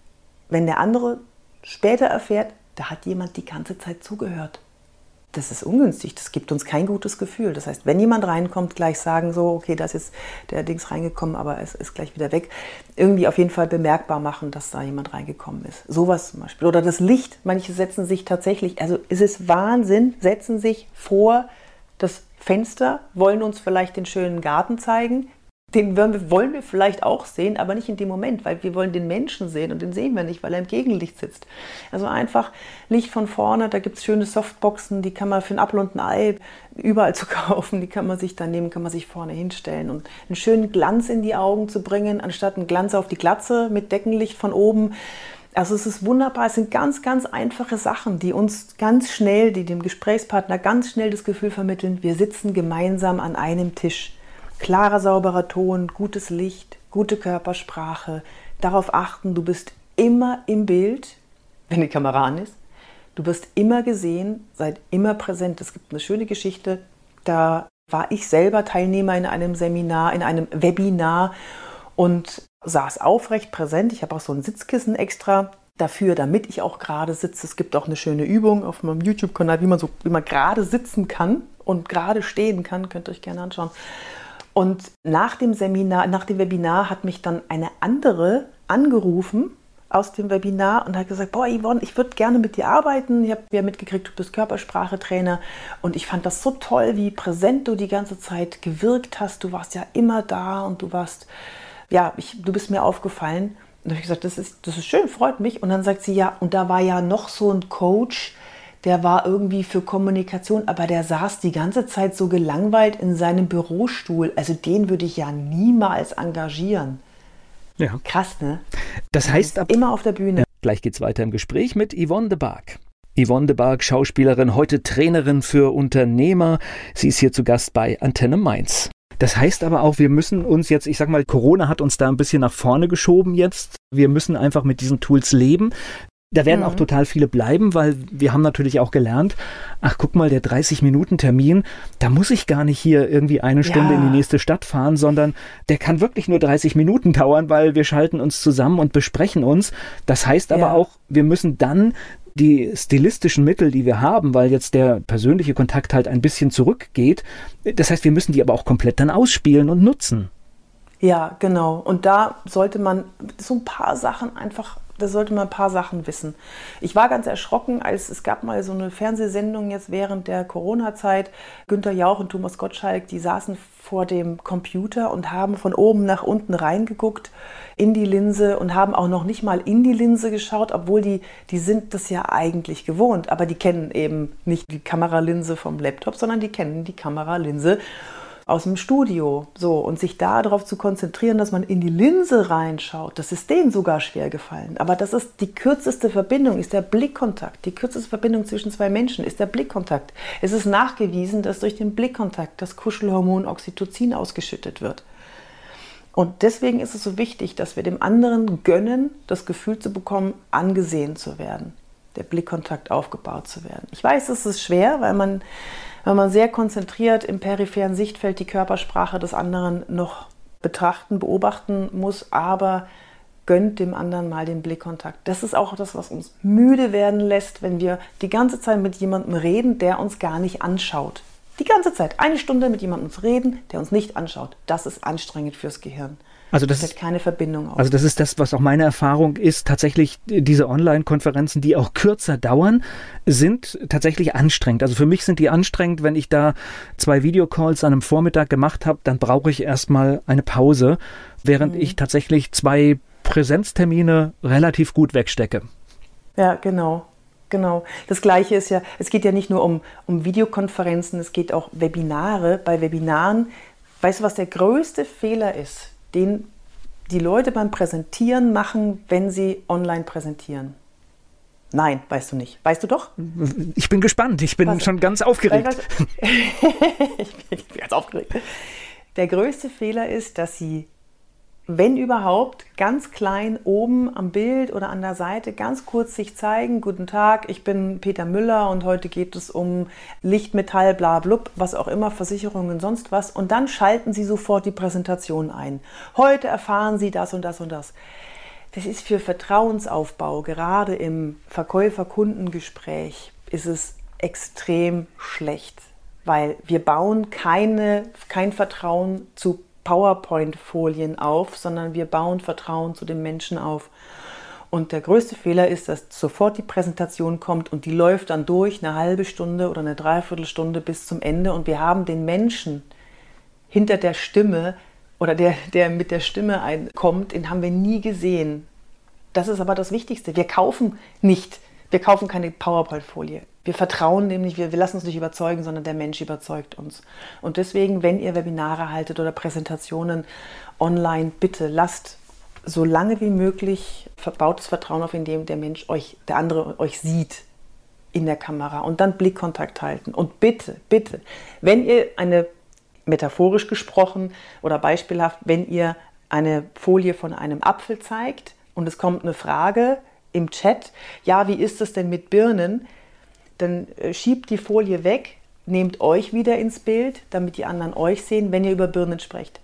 wenn der andere später erfährt, da hat jemand die ganze Zeit zugehört. Das ist ungünstig, das gibt uns kein gutes Gefühl. Das heißt, wenn jemand reinkommt, gleich sagen so, okay, das ist der Dings reingekommen, aber es ist gleich wieder weg. Irgendwie auf jeden Fall bemerkbar machen, dass da jemand reingekommen ist. Sowas zum Beispiel. Oder das Licht. Manche setzen sich tatsächlich, also es ist Wahnsinn, setzen sich vor das Fenster, wollen uns vielleicht den schönen Garten zeigen. Den wollen wir vielleicht auch sehen, aber nicht in dem Moment, weil wir wollen den Menschen sehen und den sehen wir nicht, weil er im Gegenlicht sitzt. Also einfach Licht von vorne, da gibt es schöne Softboxen, die kann man für ein Apfel Ei überall zu kaufen, die kann man sich dann nehmen, kann man sich vorne hinstellen und einen schönen Glanz in die Augen zu bringen, anstatt einen Glanz auf die Glatze mit Deckenlicht von oben. Also es ist wunderbar, es sind ganz, ganz einfache Sachen, die uns ganz schnell, die dem Gesprächspartner ganz schnell das Gefühl vermitteln, wir sitzen gemeinsam an einem Tisch. Klarer, sauberer Ton, gutes Licht, gute Körpersprache, darauf achten, du bist immer im Bild, wenn die Kamera an ist. Du wirst immer gesehen, seid immer präsent. Es gibt eine schöne Geschichte, da war ich selber Teilnehmer in einem Seminar, in einem Webinar und saß aufrecht präsent. Ich habe auch so ein Sitzkissen extra dafür, damit ich auch gerade sitze. Es gibt auch eine schöne Übung auf meinem YouTube-Kanal, wie man so, wie gerade sitzen kann und gerade stehen kann. Könnt ihr euch gerne anschauen. Und nach dem Seminar, nach dem Webinar hat mich dann eine andere angerufen aus dem Webinar und hat gesagt, boah Yvonne, ich würde gerne mit dir arbeiten. Ich habe ja mitgekriegt, du bist Körpersprachetrainer und ich fand das so toll, wie präsent du die ganze Zeit gewirkt hast. Du warst ja immer da und du warst ja, ich, du bist mir aufgefallen. Und habe ich gesagt, das ist, das ist schön, freut mich. Und dann sagt sie, ja, und da war ja noch so ein Coach, der war irgendwie für Kommunikation, aber der saß die ganze Zeit so gelangweilt in seinem Bürostuhl. Also den würde ich ja niemals engagieren. Ja. Krass, ne? Das heißt ab immer auf der Bühne. Ja, gleich geht's weiter im Gespräch mit Yvonne de Barg. Yvonne de Barg, Schauspielerin, heute Trainerin für Unternehmer. Sie ist hier zu Gast bei Antenne Mainz. Das heißt aber auch, wir müssen uns jetzt, ich sag mal, Corona hat uns da ein bisschen nach vorne geschoben jetzt. Wir müssen einfach mit diesen Tools leben. Da werden mhm. auch total viele bleiben, weil wir haben natürlich auch gelernt, ach guck mal, der 30-Minuten-Termin, da muss ich gar nicht hier irgendwie eine Stunde ja. in die nächste Stadt fahren, sondern der kann wirklich nur 30 Minuten dauern, weil wir schalten uns zusammen und besprechen uns. Das heißt aber ja. auch, wir müssen dann die stilistischen Mittel, die wir haben, weil jetzt der persönliche Kontakt halt ein bisschen zurückgeht. Das heißt, wir müssen die aber auch komplett dann ausspielen und nutzen. Ja, genau. Und da sollte man so ein paar Sachen einfach, da sollte man ein paar Sachen wissen. Ich war ganz erschrocken, als es gab mal so eine Fernsehsendung jetzt während der Corona-Zeit. Günter Jauch und Thomas Gottschalk, die saßen vor dem Computer und haben von oben nach unten reingeguckt in die Linse und haben auch noch nicht mal in die Linse geschaut, obwohl die, die sind das ja eigentlich gewohnt. Aber die kennen eben nicht die Kameralinse vom Laptop, sondern die kennen die Kameralinse aus dem Studio. So, und sich darauf zu konzentrieren, dass man in die Linse reinschaut, das ist denen sogar schwer gefallen. Aber das ist die kürzeste Verbindung, ist der Blickkontakt. Die kürzeste Verbindung zwischen zwei Menschen ist der Blickkontakt. Es ist nachgewiesen, dass durch den Blickkontakt das Kuschelhormon Oxytocin ausgeschüttet wird. Und deswegen ist es so wichtig, dass wir dem anderen gönnen, das Gefühl zu bekommen, angesehen zu werden, der Blickkontakt aufgebaut zu werden. Ich weiß, es ist schwer, weil man wenn man sehr konzentriert im peripheren Sichtfeld die Körpersprache des anderen noch betrachten, beobachten muss, aber gönnt dem anderen mal den Blickkontakt. Das ist auch das, was uns müde werden lässt, wenn wir die ganze Zeit mit jemandem reden, der uns gar nicht anschaut. Die ganze Zeit, eine Stunde mit jemandem reden, der uns nicht anschaut. Das ist anstrengend fürs Gehirn. Also das ist keine Verbindung. Auf. Also das ist das, was auch meine Erfahrung ist. Tatsächlich diese Online-Konferenzen, die auch kürzer dauern, sind tatsächlich anstrengend. Also für mich sind die anstrengend, wenn ich da zwei Videocalls an einem Vormittag gemacht habe, dann brauche ich erstmal eine Pause, während mhm. ich tatsächlich zwei Präsenztermine relativ gut wegstecke. Ja, genau. Genau. Das Gleiche ist ja, es geht ja nicht nur um, um Videokonferenzen, es geht auch Webinare. Bei Webinaren, weißt du, was der größte Fehler ist? Den die Leute beim Präsentieren machen, wenn sie online präsentieren? Nein, weißt du nicht. Weißt du doch? Ich bin gespannt. Ich bin Was? schon ganz aufgeregt. ich bin ganz aufgeregt. Der größte Fehler ist, dass sie wenn überhaupt, ganz klein oben am Bild oder an der Seite ganz kurz sich zeigen, guten Tag, ich bin Peter Müller und heute geht es um Licht, Metall, bla blub, was auch immer, Versicherungen, sonst was. Und dann schalten Sie sofort die Präsentation ein. Heute erfahren Sie das und das und das. Das ist für Vertrauensaufbau, gerade im Verkäufer-Kundengespräch, ist es extrem schlecht, weil wir bauen keine, kein Vertrauen zu PowerPoint-Folien auf, sondern wir bauen Vertrauen zu den Menschen auf. Und der größte Fehler ist, dass sofort die Präsentation kommt und die läuft dann durch eine halbe Stunde oder eine Dreiviertelstunde bis zum Ende und wir haben den Menschen hinter der Stimme oder der, der mit der Stimme kommt, den haben wir nie gesehen. Das ist aber das Wichtigste. Wir kaufen nicht, wir kaufen keine PowerPoint-Folie. Wir vertrauen nämlich, wir, wir lassen uns nicht überzeugen, sondern der Mensch überzeugt uns. Und deswegen, wenn ihr Webinare haltet oder Präsentationen online, bitte lasst so lange wie möglich verbautes Vertrauen auf, indem der Mensch euch, der andere euch sieht in der Kamera und dann Blickkontakt halten. Und bitte, bitte, wenn ihr eine, metaphorisch gesprochen oder beispielhaft, wenn ihr eine Folie von einem Apfel zeigt und es kommt eine Frage im Chat, ja, wie ist es denn mit Birnen? dann äh, schiebt die Folie weg, nehmt euch wieder ins Bild, damit die anderen euch sehen, wenn ihr über Birnen sprecht.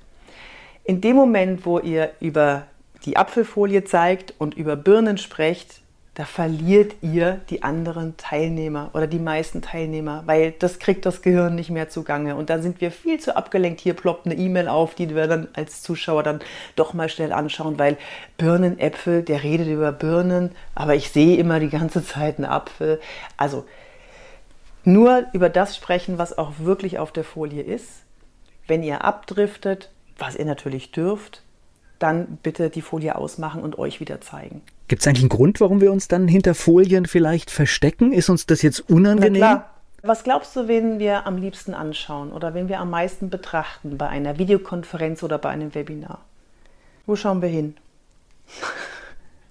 In dem Moment, wo ihr über die Apfelfolie zeigt und über Birnen sprecht, da verliert ihr die anderen Teilnehmer oder die meisten Teilnehmer, weil das kriegt das Gehirn nicht mehr zugange. Und dann sind wir viel zu abgelenkt. Hier ploppt eine E-Mail auf, die wir dann als Zuschauer dann doch mal schnell anschauen, weil Birnen, Äpfel, der redet über Birnen, aber ich sehe immer die ganze Zeit einen Apfel. Also nur über das sprechen, was auch wirklich auf der Folie ist. Wenn ihr abdriftet, was ihr natürlich dürft, dann bitte die Folie ausmachen und euch wieder zeigen. Gibt es eigentlich einen Grund, warum wir uns dann hinter Folien vielleicht verstecken? Ist uns das jetzt unangenehm? Na klar. Was glaubst du, wen wir am liebsten anschauen oder wen wir am meisten betrachten bei einer Videokonferenz oder bei einem Webinar? Wo schauen wir hin?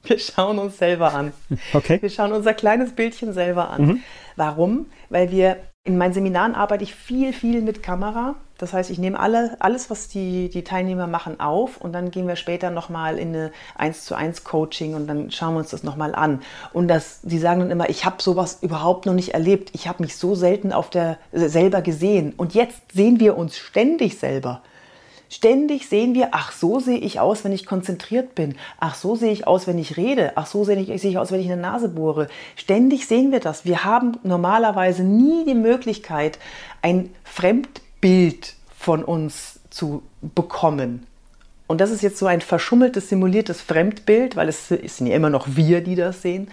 Wir schauen uns selber an. Okay. Wir schauen unser kleines Bildchen selber an. Mhm. Warum? Weil wir in meinen Seminaren arbeite ich viel, viel mit Kamera. Das heißt, ich nehme alle, alles, was die, die Teilnehmer machen, auf und dann gehen wir später nochmal in eine 1 zu 1 Coaching und dann schauen wir uns das nochmal an. Und das, die sagen dann immer, ich habe sowas überhaupt noch nicht erlebt. Ich habe mich so selten auf der selber gesehen. Und jetzt sehen wir uns ständig selber. Ständig sehen wir, ach, so sehe ich aus, wenn ich konzentriert bin. Ach, so sehe ich aus, wenn ich rede. Ach, so sehe ich, sehe ich aus, wenn ich eine Nase bohre. Ständig sehen wir das. Wir haben normalerweise nie die Möglichkeit, ein Fremdbild von uns zu bekommen. Und das ist jetzt so ein verschummeltes, simuliertes Fremdbild, weil es sind ja immer noch wir, die das sehen.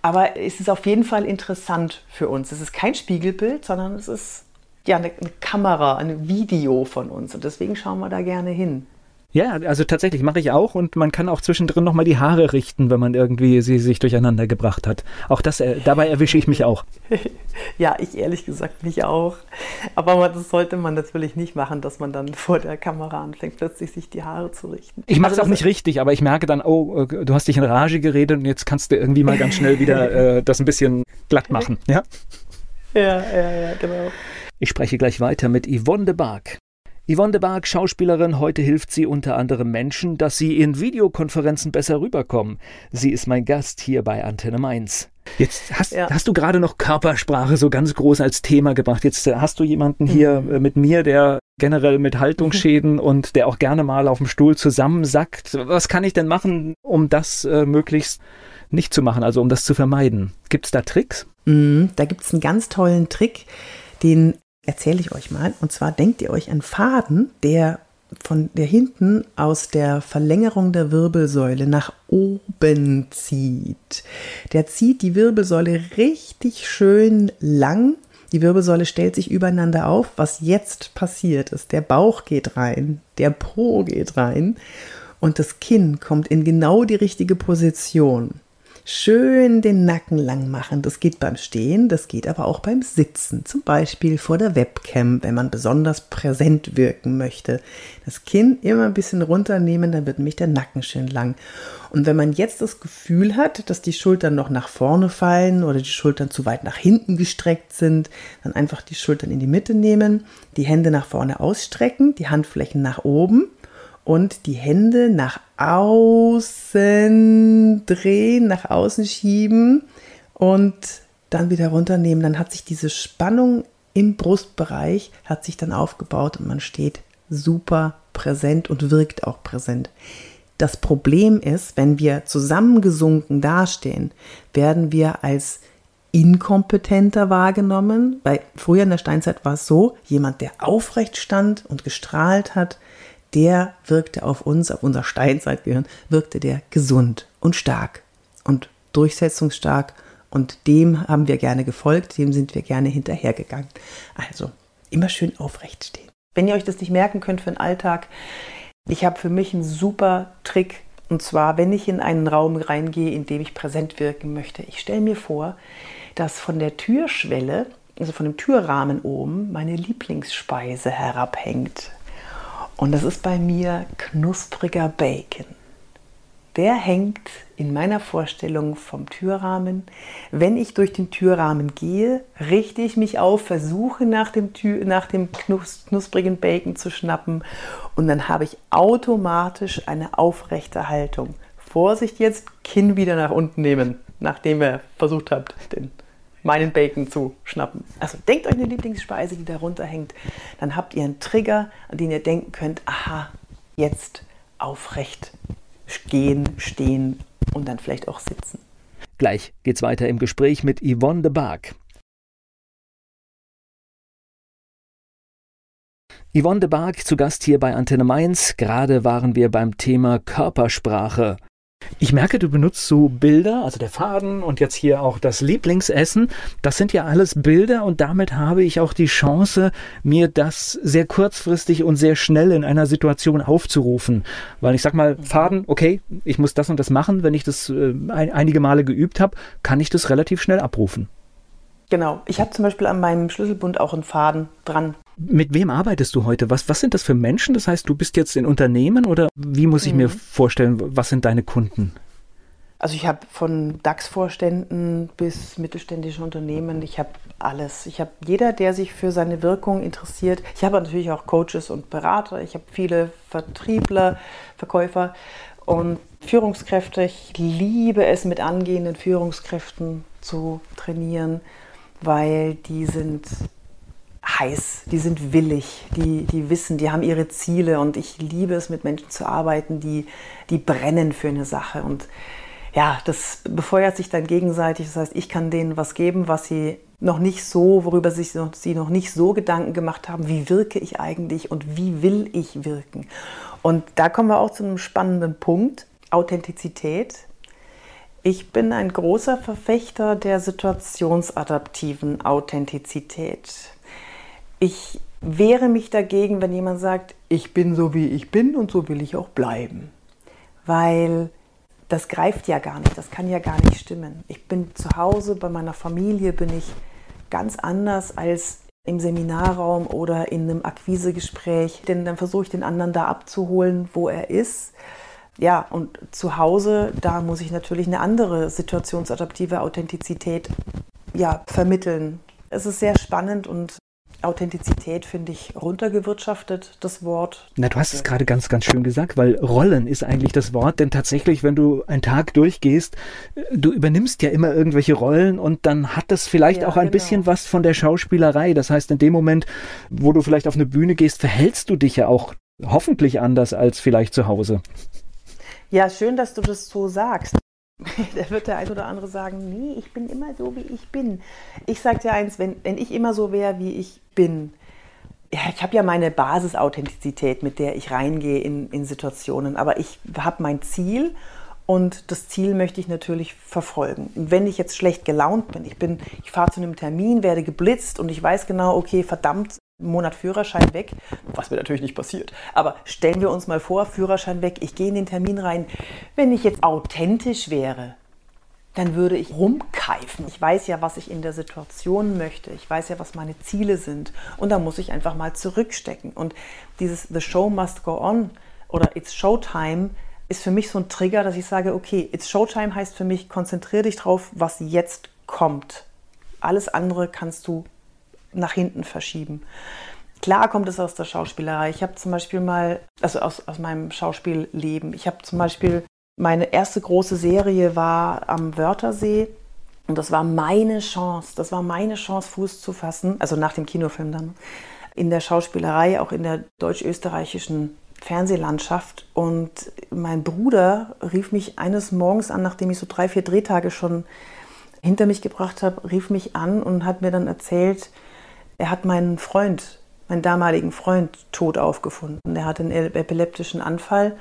Aber es ist auf jeden Fall interessant für uns. Es ist kein Spiegelbild, sondern es ist ja eine, eine Kamera, ein Video von uns. Und deswegen schauen wir da gerne hin. Ja, also tatsächlich mache ich auch und man kann auch zwischendrin nochmal die Haare richten, wenn man irgendwie sie sich durcheinander gebracht hat. Auch das, äh, dabei erwische ich mich auch. ja, ich ehrlich gesagt mich auch. Aber das sollte man natürlich nicht machen, dass man dann vor der Kamera anfängt, plötzlich sich die Haare zu richten. Ich mache es also auch nicht richtig, aber ich merke dann, oh, äh, du hast dich in Rage geredet und jetzt kannst du irgendwie mal ganz schnell wieder äh, das ein bisschen glatt machen. Ja? Ja, ja, ja, genau. Ich spreche gleich weiter mit Yvonne de Barg. Yvonne de Barg, Schauspielerin, heute hilft sie unter anderem Menschen, dass sie in Videokonferenzen besser rüberkommen. Sie ist mein Gast hier bei Antenne Mainz. Jetzt hast, ja. hast du gerade noch Körpersprache so ganz groß als Thema gebracht. Jetzt äh, hast du jemanden hier mhm. mit mir, der generell mit Haltungsschäden und der auch gerne mal auf dem Stuhl zusammensackt. Was kann ich denn machen, um das äh, möglichst nicht zu machen, also um das zu vermeiden? Gibt es da Tricks? Mhm, da gibt es einen ganz tollen Trick, den erzähle ich euch mal. Und zwar denkt ihr euch einen Faden, der von der hinten aus der Verlängerung der Wirbelsäule nach oben zieht. Der zieht die Wirbelsäule richtig schön lang. Die Wirbelsäule stellt sich übereinander auf. Was jetzt passiert ist, der Bauch geht rein, der Po geht rein und das Kinn kommt in genau die richtige Position. Schön den Nacken lang machen. Das geht beim Stehen, das geht aber auch beim Sitzen. Zum Beispiel vor der Webcam, wenn man besonders präsent wirken möchte. Das Kinn immer ein bisschen runternehmen, dann wird nämlich der Nacken schön lang. Und wenn man jetzt das Gefühl hat, dass die Schultern noch nach vorne fallen oder die Schultern zu weit nach hinten gestreckt sind, dann einfach die Schultern in die Mitte nehmen, die Hände nach vorne ausstrecken, die Handflächen nach oben und die Hände nach außen drehen, nach außen schieben und dann wieder runternehmen. Dann hat sich diese Spannung im Brustbereich hat sich dann aufgebaut und man steht super präsent und wirkt auch präsent. Das Problem ist, wenn wir zusammengesunken dastehen, werden wir als inkompetenter wahrgenommen, weil früher in der Steinzeit war es so, jemand, der aufrecht stand und gestrahlt hat, der wirkte auf uns, auf unser Steinzeitgehirn, wirkte der gesund und stark und durchsetzungsstark und dem haben wir gerne gefolgt, dem sind wir gerne hinterhergegangen. Also immer schön aufrecht stehen. Wenn ihr euch das nicht merken könnt für den Alltag, ich habe für mich einen super Trick und zwar, wenn ich in einen Raum reingehe, in dem ich präsent wirken möchte, ich stelle mir vor, dass von der Türschwelle, also von dem Türrahmen oben, meine Lieblingsspeise herabhängt. Und das ist bei mir knuspriger Bacon. Der hängt in meiner Vorstellung vom Türrahmen. Wenn ich durch den Türrahmen gehe, richte ich mich auf, versuche nach dem, Tür, nach dem knus knusprigen Bacon zu schnappen und dann habe ich automatisch eine aufrechte Haltung. Vorsicht jetzt, Kinn wieder nach unten nehmen, nachdem ihr versucht habt, den meinen Bacon zu schnappen. Also denkt euch eine Lieblingsspeise, die darunter hängt. Dann habt ihr einen Trigger, an den ihr denken könnt, aha, jetzt aufrecht gehen, stehen und dann vielleicht auch sitzen. Gleich geht's weiter im Gespräch mit Yvonne de Barg. Yvonne de Barg zu Gast hier bei Antenne Mainz. Gerade waren wir beim Thema Körpersprache. Ich merke, du benutzt so Bilder, also der Faden und jetzt hier auch das Lieblingsessen. Das sind ja alles Bilder und damit habe ich auch die Chance, mir das sehr kurzfristig und sehr schnell in einer Situation aufzurufen. Weil ich sag mal, Faden, okay, ich muss das und das machen. Wenn ich das äh, einige Male geübt habe, kann ich das relativ schnell abrufen. Genau. Ich habe zum Beispiel an meinem Schlüsselbund auch einen Faden dran. Mit wem arbeitest du heute? Was, was sind das für Menschen? Das heißt, du bist jetzt in Unternehmen oder wie muss ich mhm. mir vorstellen, was sind deine Kunden? Also ich habe von DAX-Vorständen bis mittelständische Unternehmen, ich habe alles. Ich habe jeder, der sich für seine Wirkung interessiert. Ich habe natürlich auch Coaches und Berater. Ich habe viele Vertriebler, Verkäufer und Führungskräfte. Ich liebe es, mit angehenden Führungskräften zu trainieren weil die sind heiß, die sind willig, die, die wissen, die haben ihre Ziele und ich liebe es, mit Menschen zu arbeiten, die, die brennen für eine Sache und ja, das befeuert sich dann gegenseitig. Das heißt, ich kann denen was geben, was sie noch nicht so, worüber sich noch, sie noch nicht so Gedanken gemacht haben, wie wirke ich eigentlich und wie will ich wirken. Und da kommen wir auch zu einem spannenden Punkt, Authentizität. Ich bin ein großer Verfechter der situationsadaptiven Authentizität. Ich wehre mich dagegen, wenn jemand sagt, ich bin so wie ich bin und so will ich auch bleiben. Weil das greift ja gar nicht, das kann ja gar nicht stimmen. Ich bin zu Hause, bei meiner Familie bin ich ganz anders als im Seminarraum oder in einem Akquisegespräch, denn dann versuche ich den anderen da abzuholen, wo er ist. Ja, und zu Hause, da muss ich natürlich eine andere situationsadaptive Authentizität ja, vermitteln. Es ist sehr spannend und Authentizität finde ich runtergewirtschaftet, das Wort. Na, du hast es gerade ganz, ganz schön gesagt, weil Rollen ist eigentlich das Wort, denn tatsächlich, wenn du einen Tag durchgehst, du übernimmst ja immer irgendwelche Rollen und dann hat das vielleicht ja, auch ein genau. bisschen was von der Schauspielerei. Das heißt, in dem Moment, wo du vielleicht auf eine Bühne gehst, verhältst du dich ja auch hoffentlich anders als vielleicht zu Hause. Ja, schön, dass du das so sagst. da wird der ein oder andere sagen, nee, ich bin immer so, wie ich bin. Ich sage dir eins, wenn, wenn ich immer so wäre, wie ich bin, ja, ich habe ja meine Basisauthentizität, mit der ich reingehe in, in Situationen, aber ich habe mein Ziel und das Ziel möchte ich natürlich verfolgen. Wenn ich jetzt schlecht gelaunt bin, ich bin, ich fahre zu einem Termin, werde geblitzt und ich weiß genau, okay, verdammt, Monat Führerschein weg, was mir natürlich nicht passiert. Aber stellen wir uns mal vor, Führerschein weg, ich gehe in den Termin rein. Wenn ich jetzt authentisch wäre, dann würde ich rumkeifen. Ich weiß ja, was ich in der Situation möchte. Ich weiß ja, was meine Ziele sind. Und da muss ich einfach mal zurückstecken. Und dieses The Show must go on oder It's Showtime ist für mich so ein Trigger, dass ich sage, okay, It's Showtime heißt für mich, konzentriere dich drauf, was jetzt kommt. Alles andere kannst du nach hinten verschieben. Klar kommt es aus der Schauspielerei. Ich habe zum Beispiel mal, also aus, aus meinem Schauspielleben, ich habe zum Beispiel, meine erste große Serie war am Wörthersee und das war meine Chance, das war meine Chance, Fuß zu fassen, also nach dem Kinofilm dann, in der Schauspielerei, auch in der deutsch-österreichischen Fernsehlandschaft. Und mein Bruder rief mich eines Morgens an, nachdem ich so drei, vier Drehtage schon hinter mich gebracht habe, rief mich an und hat mir dann erzählt, er hat meinen Freund, meinen damaligen Freund, tot aufgefunden. Er hatte einen epileptischen Anfall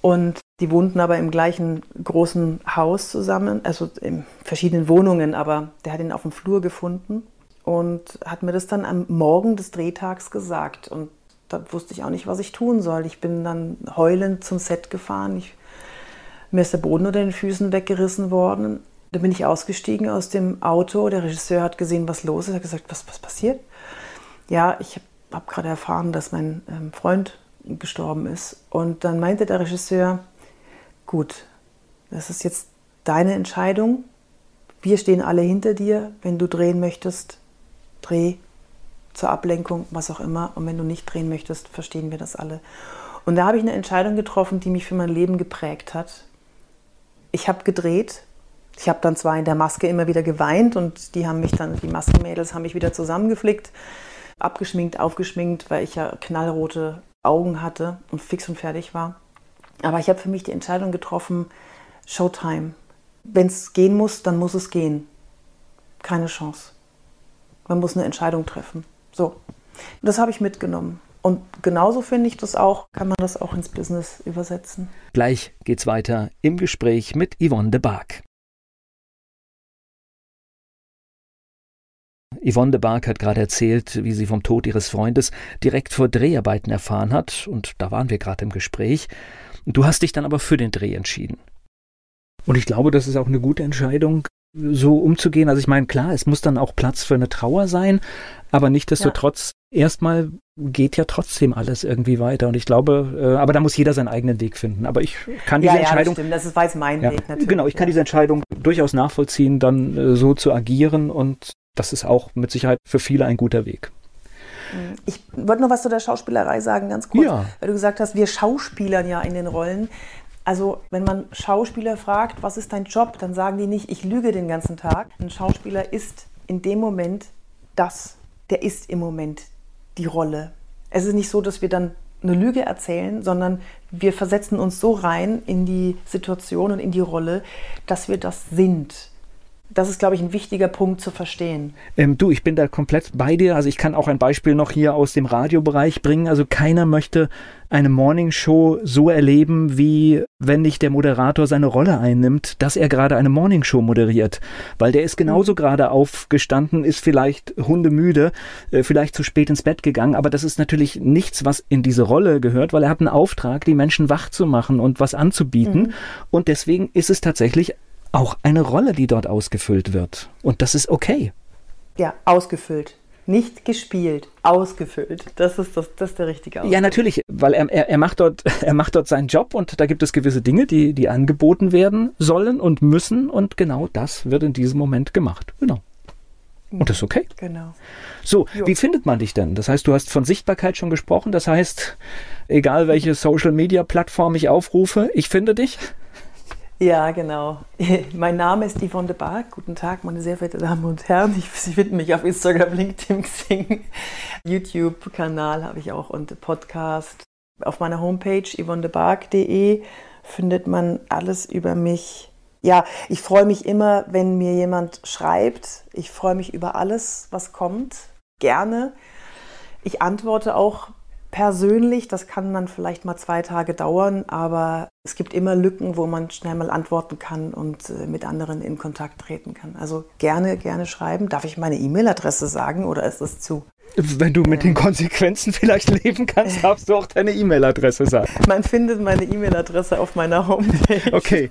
und die wohnten aber im gleichen großen Haus zusammen, also in verschiedenen Wohnungen, aber der hat ihn auf dem Flur gefunden und hat mir das dann am Morgen des Drehtags gesagt. Und da wusste ich auch nicht, was ich tun soll. Ich bin dann heulend zum Set gefahren. Ich, mir ist der Boden unter den Füßen weggerissen worden. Da bin ich ausgestiegen aus dem Auto. Der Regisseur hat gesehen, was los ist. Er hat gesagt, was, was passiert? Ja, ich habe hab gerade erfahren, dass mein ähm, Freund gestorben ist. Und dann meinte der Regisseur, gut, das ist jetzt deine Entscheidung. Wir stehen alle hinter dir. Wenn du drehen möchtest, dreh zur Ablenkung, was auch immer. Und wenn du nicht drehen möchtest, verstehen wir das alle. Und da habe ich eine Entscheidung getroffen, die mich für mein Leben geprägt hat. Ich habe gedreht ich habe dann zwar in der Maske immer wieder geweint und die haben mich dann, die Maskenmädels haben mich wieder zusammengeflickt, abgeschminkt, aufgeschminkt, weil ich ja knallrote Augen hatte und fix und fertig war. Aber ich habe für mich die Entscheidung getroffen, Showtime. Wenn es gehen muss, dann muss es gehen. Keine Chance. Man muss eine Entscheidung treffen. So. Das habe ich mitgenommen. Und genauso finde ich das auch, kann man das auch ins Business übersetzen. Gleich geht's weiter im Gespräch mit Yvonne de Barg. Yvonne de Barg hat gerade erzählt, wie sie vom Tod ihres Freundes direkt vor Dreharbeiten erfahren hat, und da waren wir gerade im Gespräch. Du hast dich dann aber für den Dreh entschieden. Und ich glaube, das ist auch eine gute Entscheidung, so umzugehen. Also ich meine, klar, es muss dann auch Platz für eine Trauer sein, aber nichtdestotrotz, ja. erstmal geht ja trotzdem alles irgendwie weiter. Und ich glaube, äh, aber da muss jeder seinen eigenen Weg finden. Aber ich kann diese ja, Entscheidung. Ja, das, das ist weiß mein ja, Weg natürlich. Genau, ich kann diese Entscheidung durchaus nachvollziehen, dann äh, so zu agieren und das ist auch mit Sicherheit für viele ein guter Weg. Ich wollte noch was zu der Schauspielerei sagen, ganz kurz. Ja. Weil du gesagt hast, wir schauspielern ja in den Rollen. Also, wenn man Schauspieler fragt, was ist dein Job, dann sagen die nicht, ich lüge den ganzen Tag. Ein Schauspieler ist in dem Moment das. der ist im Moment die Rolle. Es ist nicht so, dass wir dann eine Lüge erzählen, sondern wir versetzen uns so rein in die Situation und in die Rolle, dass wir das sind. Das ist, glaube ich, ein wichtiger Punkt zu verstehen. Ähm, du, ich bin da komplett bei dir. Also ich kann auch ein Beispiel noch hier aus dem Radiobereich bringen. Also keiner möchte eine Morningshow so erleben, wie wenn nicht der Moderator seine Rolle einnimmt, dass er gerade eine Morningshow moderiert. Weil der ist genauso mhm. gerade aufgestanden, ist vielleicht hundemüde, äh, vielleicht zu spät ins Bett gegangen. Aber das ist natürlich nichts, was in diese Rolle gehört, weil er hat einen Auftrag, die Menschen wach zu machen und was anzubieten. Mhm. Und deswegen ist es tatsächlich auch eine Rolle, die dort ausgefüllt wird. Und das ist okay. Ja, ausgefüllt. Nicht gespielt, ausgefüllt. Das ist, das, das ist der richtige Ausdruck. Ja, natürlich, weil er, er, er, macht dort, er macht dort seinen Job und da gibt es gewisse Dinge, die, die angeboten werden sollen und müssen und genau das wird in diesem Moment gemacht. Genau. Und das ist okay. Genau. So, jo. wie findet man dich denn? Das heißt, du hast von Sichtbarkeit schon gesprochen. Das heißt, egal welche Social Media Plattform ich aufrufe, ich finde dich. Ja, genau. Mein Name ist Yvonne de Barg. Guten Tag, meine sehr verehrten Damen und Herren. Ich, Sie finden mich auf Instagram, LinkedIn, Xing, YouTube-Kanal habe ich auch und Podcast. Auf meiner Homepage yvonnedebarg.de findet man alles über mich. Ja, ich freue mich immer, wenn mir jemand schreibt. Ich freue mich über alles, was kommt. Gerne. Ich antworte auch persönlich. Das kann dann vielleicht mal zwei Tage dauern, aber es gibt immer Lücken, wo man schnell mal antworten kann und äh, mit anderen in Kontakt treten kann. Also gerne, gerne schreiben. Darf ich meine E-Mail-Adresse sagen oder ist das zu wenn du mit den Konsequenzen vielleicht leben kannst, darfst du auch deine E-Mail-Adresse sagen. Man findet meine E-Mail-Adresse auf meiner Homepage. Okay,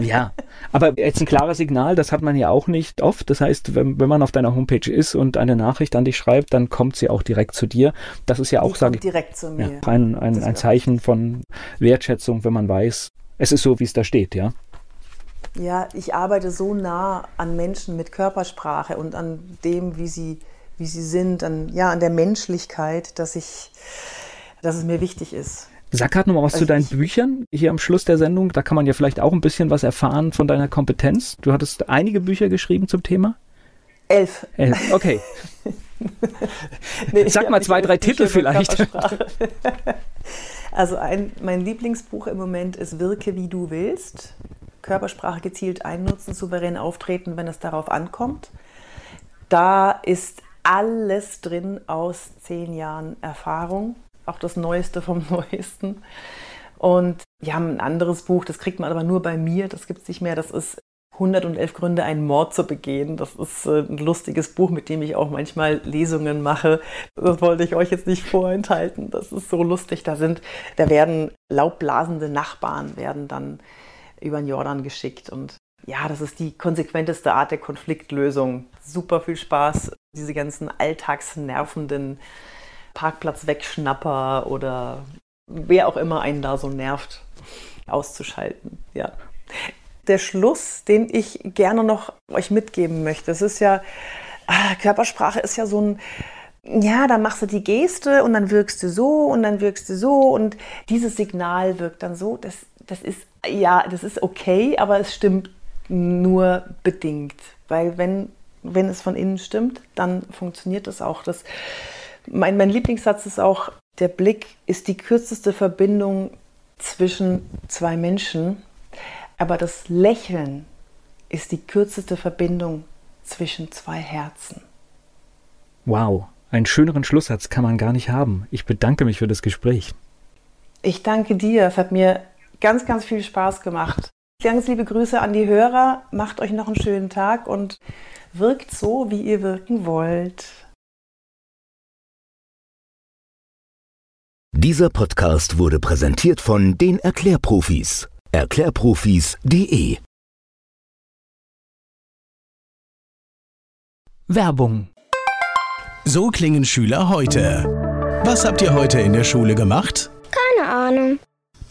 ja. Aber jetzt ein klares Signal, das hat man ja auch nicht oft. Das heißt, wenn, wenn man auf deiner Homepage ist und eine Nachricht an dich schreibt, dann kommt sie auch direkt zu dir. Das ist ja auch, sage ich, direkt zu mir. Ja, ein, ein, ein Zeichen von Wertschätzung, wenn man weiß, es ist so, wie es da steht, ja. Ja, ich arbeite so nah an Menschen mit Körpersprache und an dem, wie sie wie sie sind, an, ja, an der Menschlichkeit, dass ich, dass es mir wichtig ist. Sag gerade noch mal was also zu deinen Büchern hier am Schluss der Sendung. Da kann man ja vielleicht auch ein bisschen was erfahren von deiner Kompetenz. Du hattest einige Bücher geschrieben zum Thema? Elf. Elf. Okay. nee, Sag mal zwei, drei Titel vielleicht. also ein, mein Lieblingsbuch im Moment ist Wirke wie du willst. Körpersprache gezielt einnutzen, souverän auftreten, wenn es darauf ankommt. Da ist alles drin aus zehn Jahren Erfahrung, auch das Neueste vom Neuesten. Und wir haben ein anderes Buch, das kriegt man aber nur bei mir, das gibt es nicht mehr, das ist 111 Gründe, einen Mord zu begehen. Das ist äh, ein lustiges Buch, mit dem ich auch manchmal Lesungen mache. Das wollte ich euch jetzt nicht vorenthalten. Das ist so lustig. Da sind, da werden laubblasende Nachbarn werden dann über den Jordan geschickt und ja, das ist die konsequenteste Art der Konfliktlösung. Super viel Spaß, diese ganzen alltagsnervenden Parkplatzwegschnapper oder wer auch immer einen da so nervt, auszuschalten. Ja. Der Schluss, den ich gerne noch euch mitgeben möchte, das ist ja, ah, Körpersprache ist ja so ein, ja, dann machst du die Geste und dann wirkst du so und dann wirkst du so und dieses Signal wirkt dann so. Das, das ist, ja, das ist okay, aber es stimmt nur bedingt. Weil wenn, wenn es von innen stimmt, dann funktioniert es auch. Das, mein, mein Lieblingssatz ist auch, der Blick ist die kürzeste Verbindung zwischen zwei Menschen, aber das Lächeln ist die kürzeste Verbindung zwischen zwei Herzen. Wow, einen schöneren Schlusssatz kann man gar nicht haben. Ich bedanke mich für das Gespräch. Ich danke dir. Es hat mir ganz, ganz viel Spaß gemacht. Ganz liebe Grüße an die Hörer. Macht euch noch einen schönen Tag und wirkt so, wie ihr wirken wollt. Dieser Podcast wurde präsentiert von den Erklärprofis. Erklärprofis.de Werbung. So klingen Schüler heute. Was habt ihr heute in der Schule gemacht? Keine Ahnung.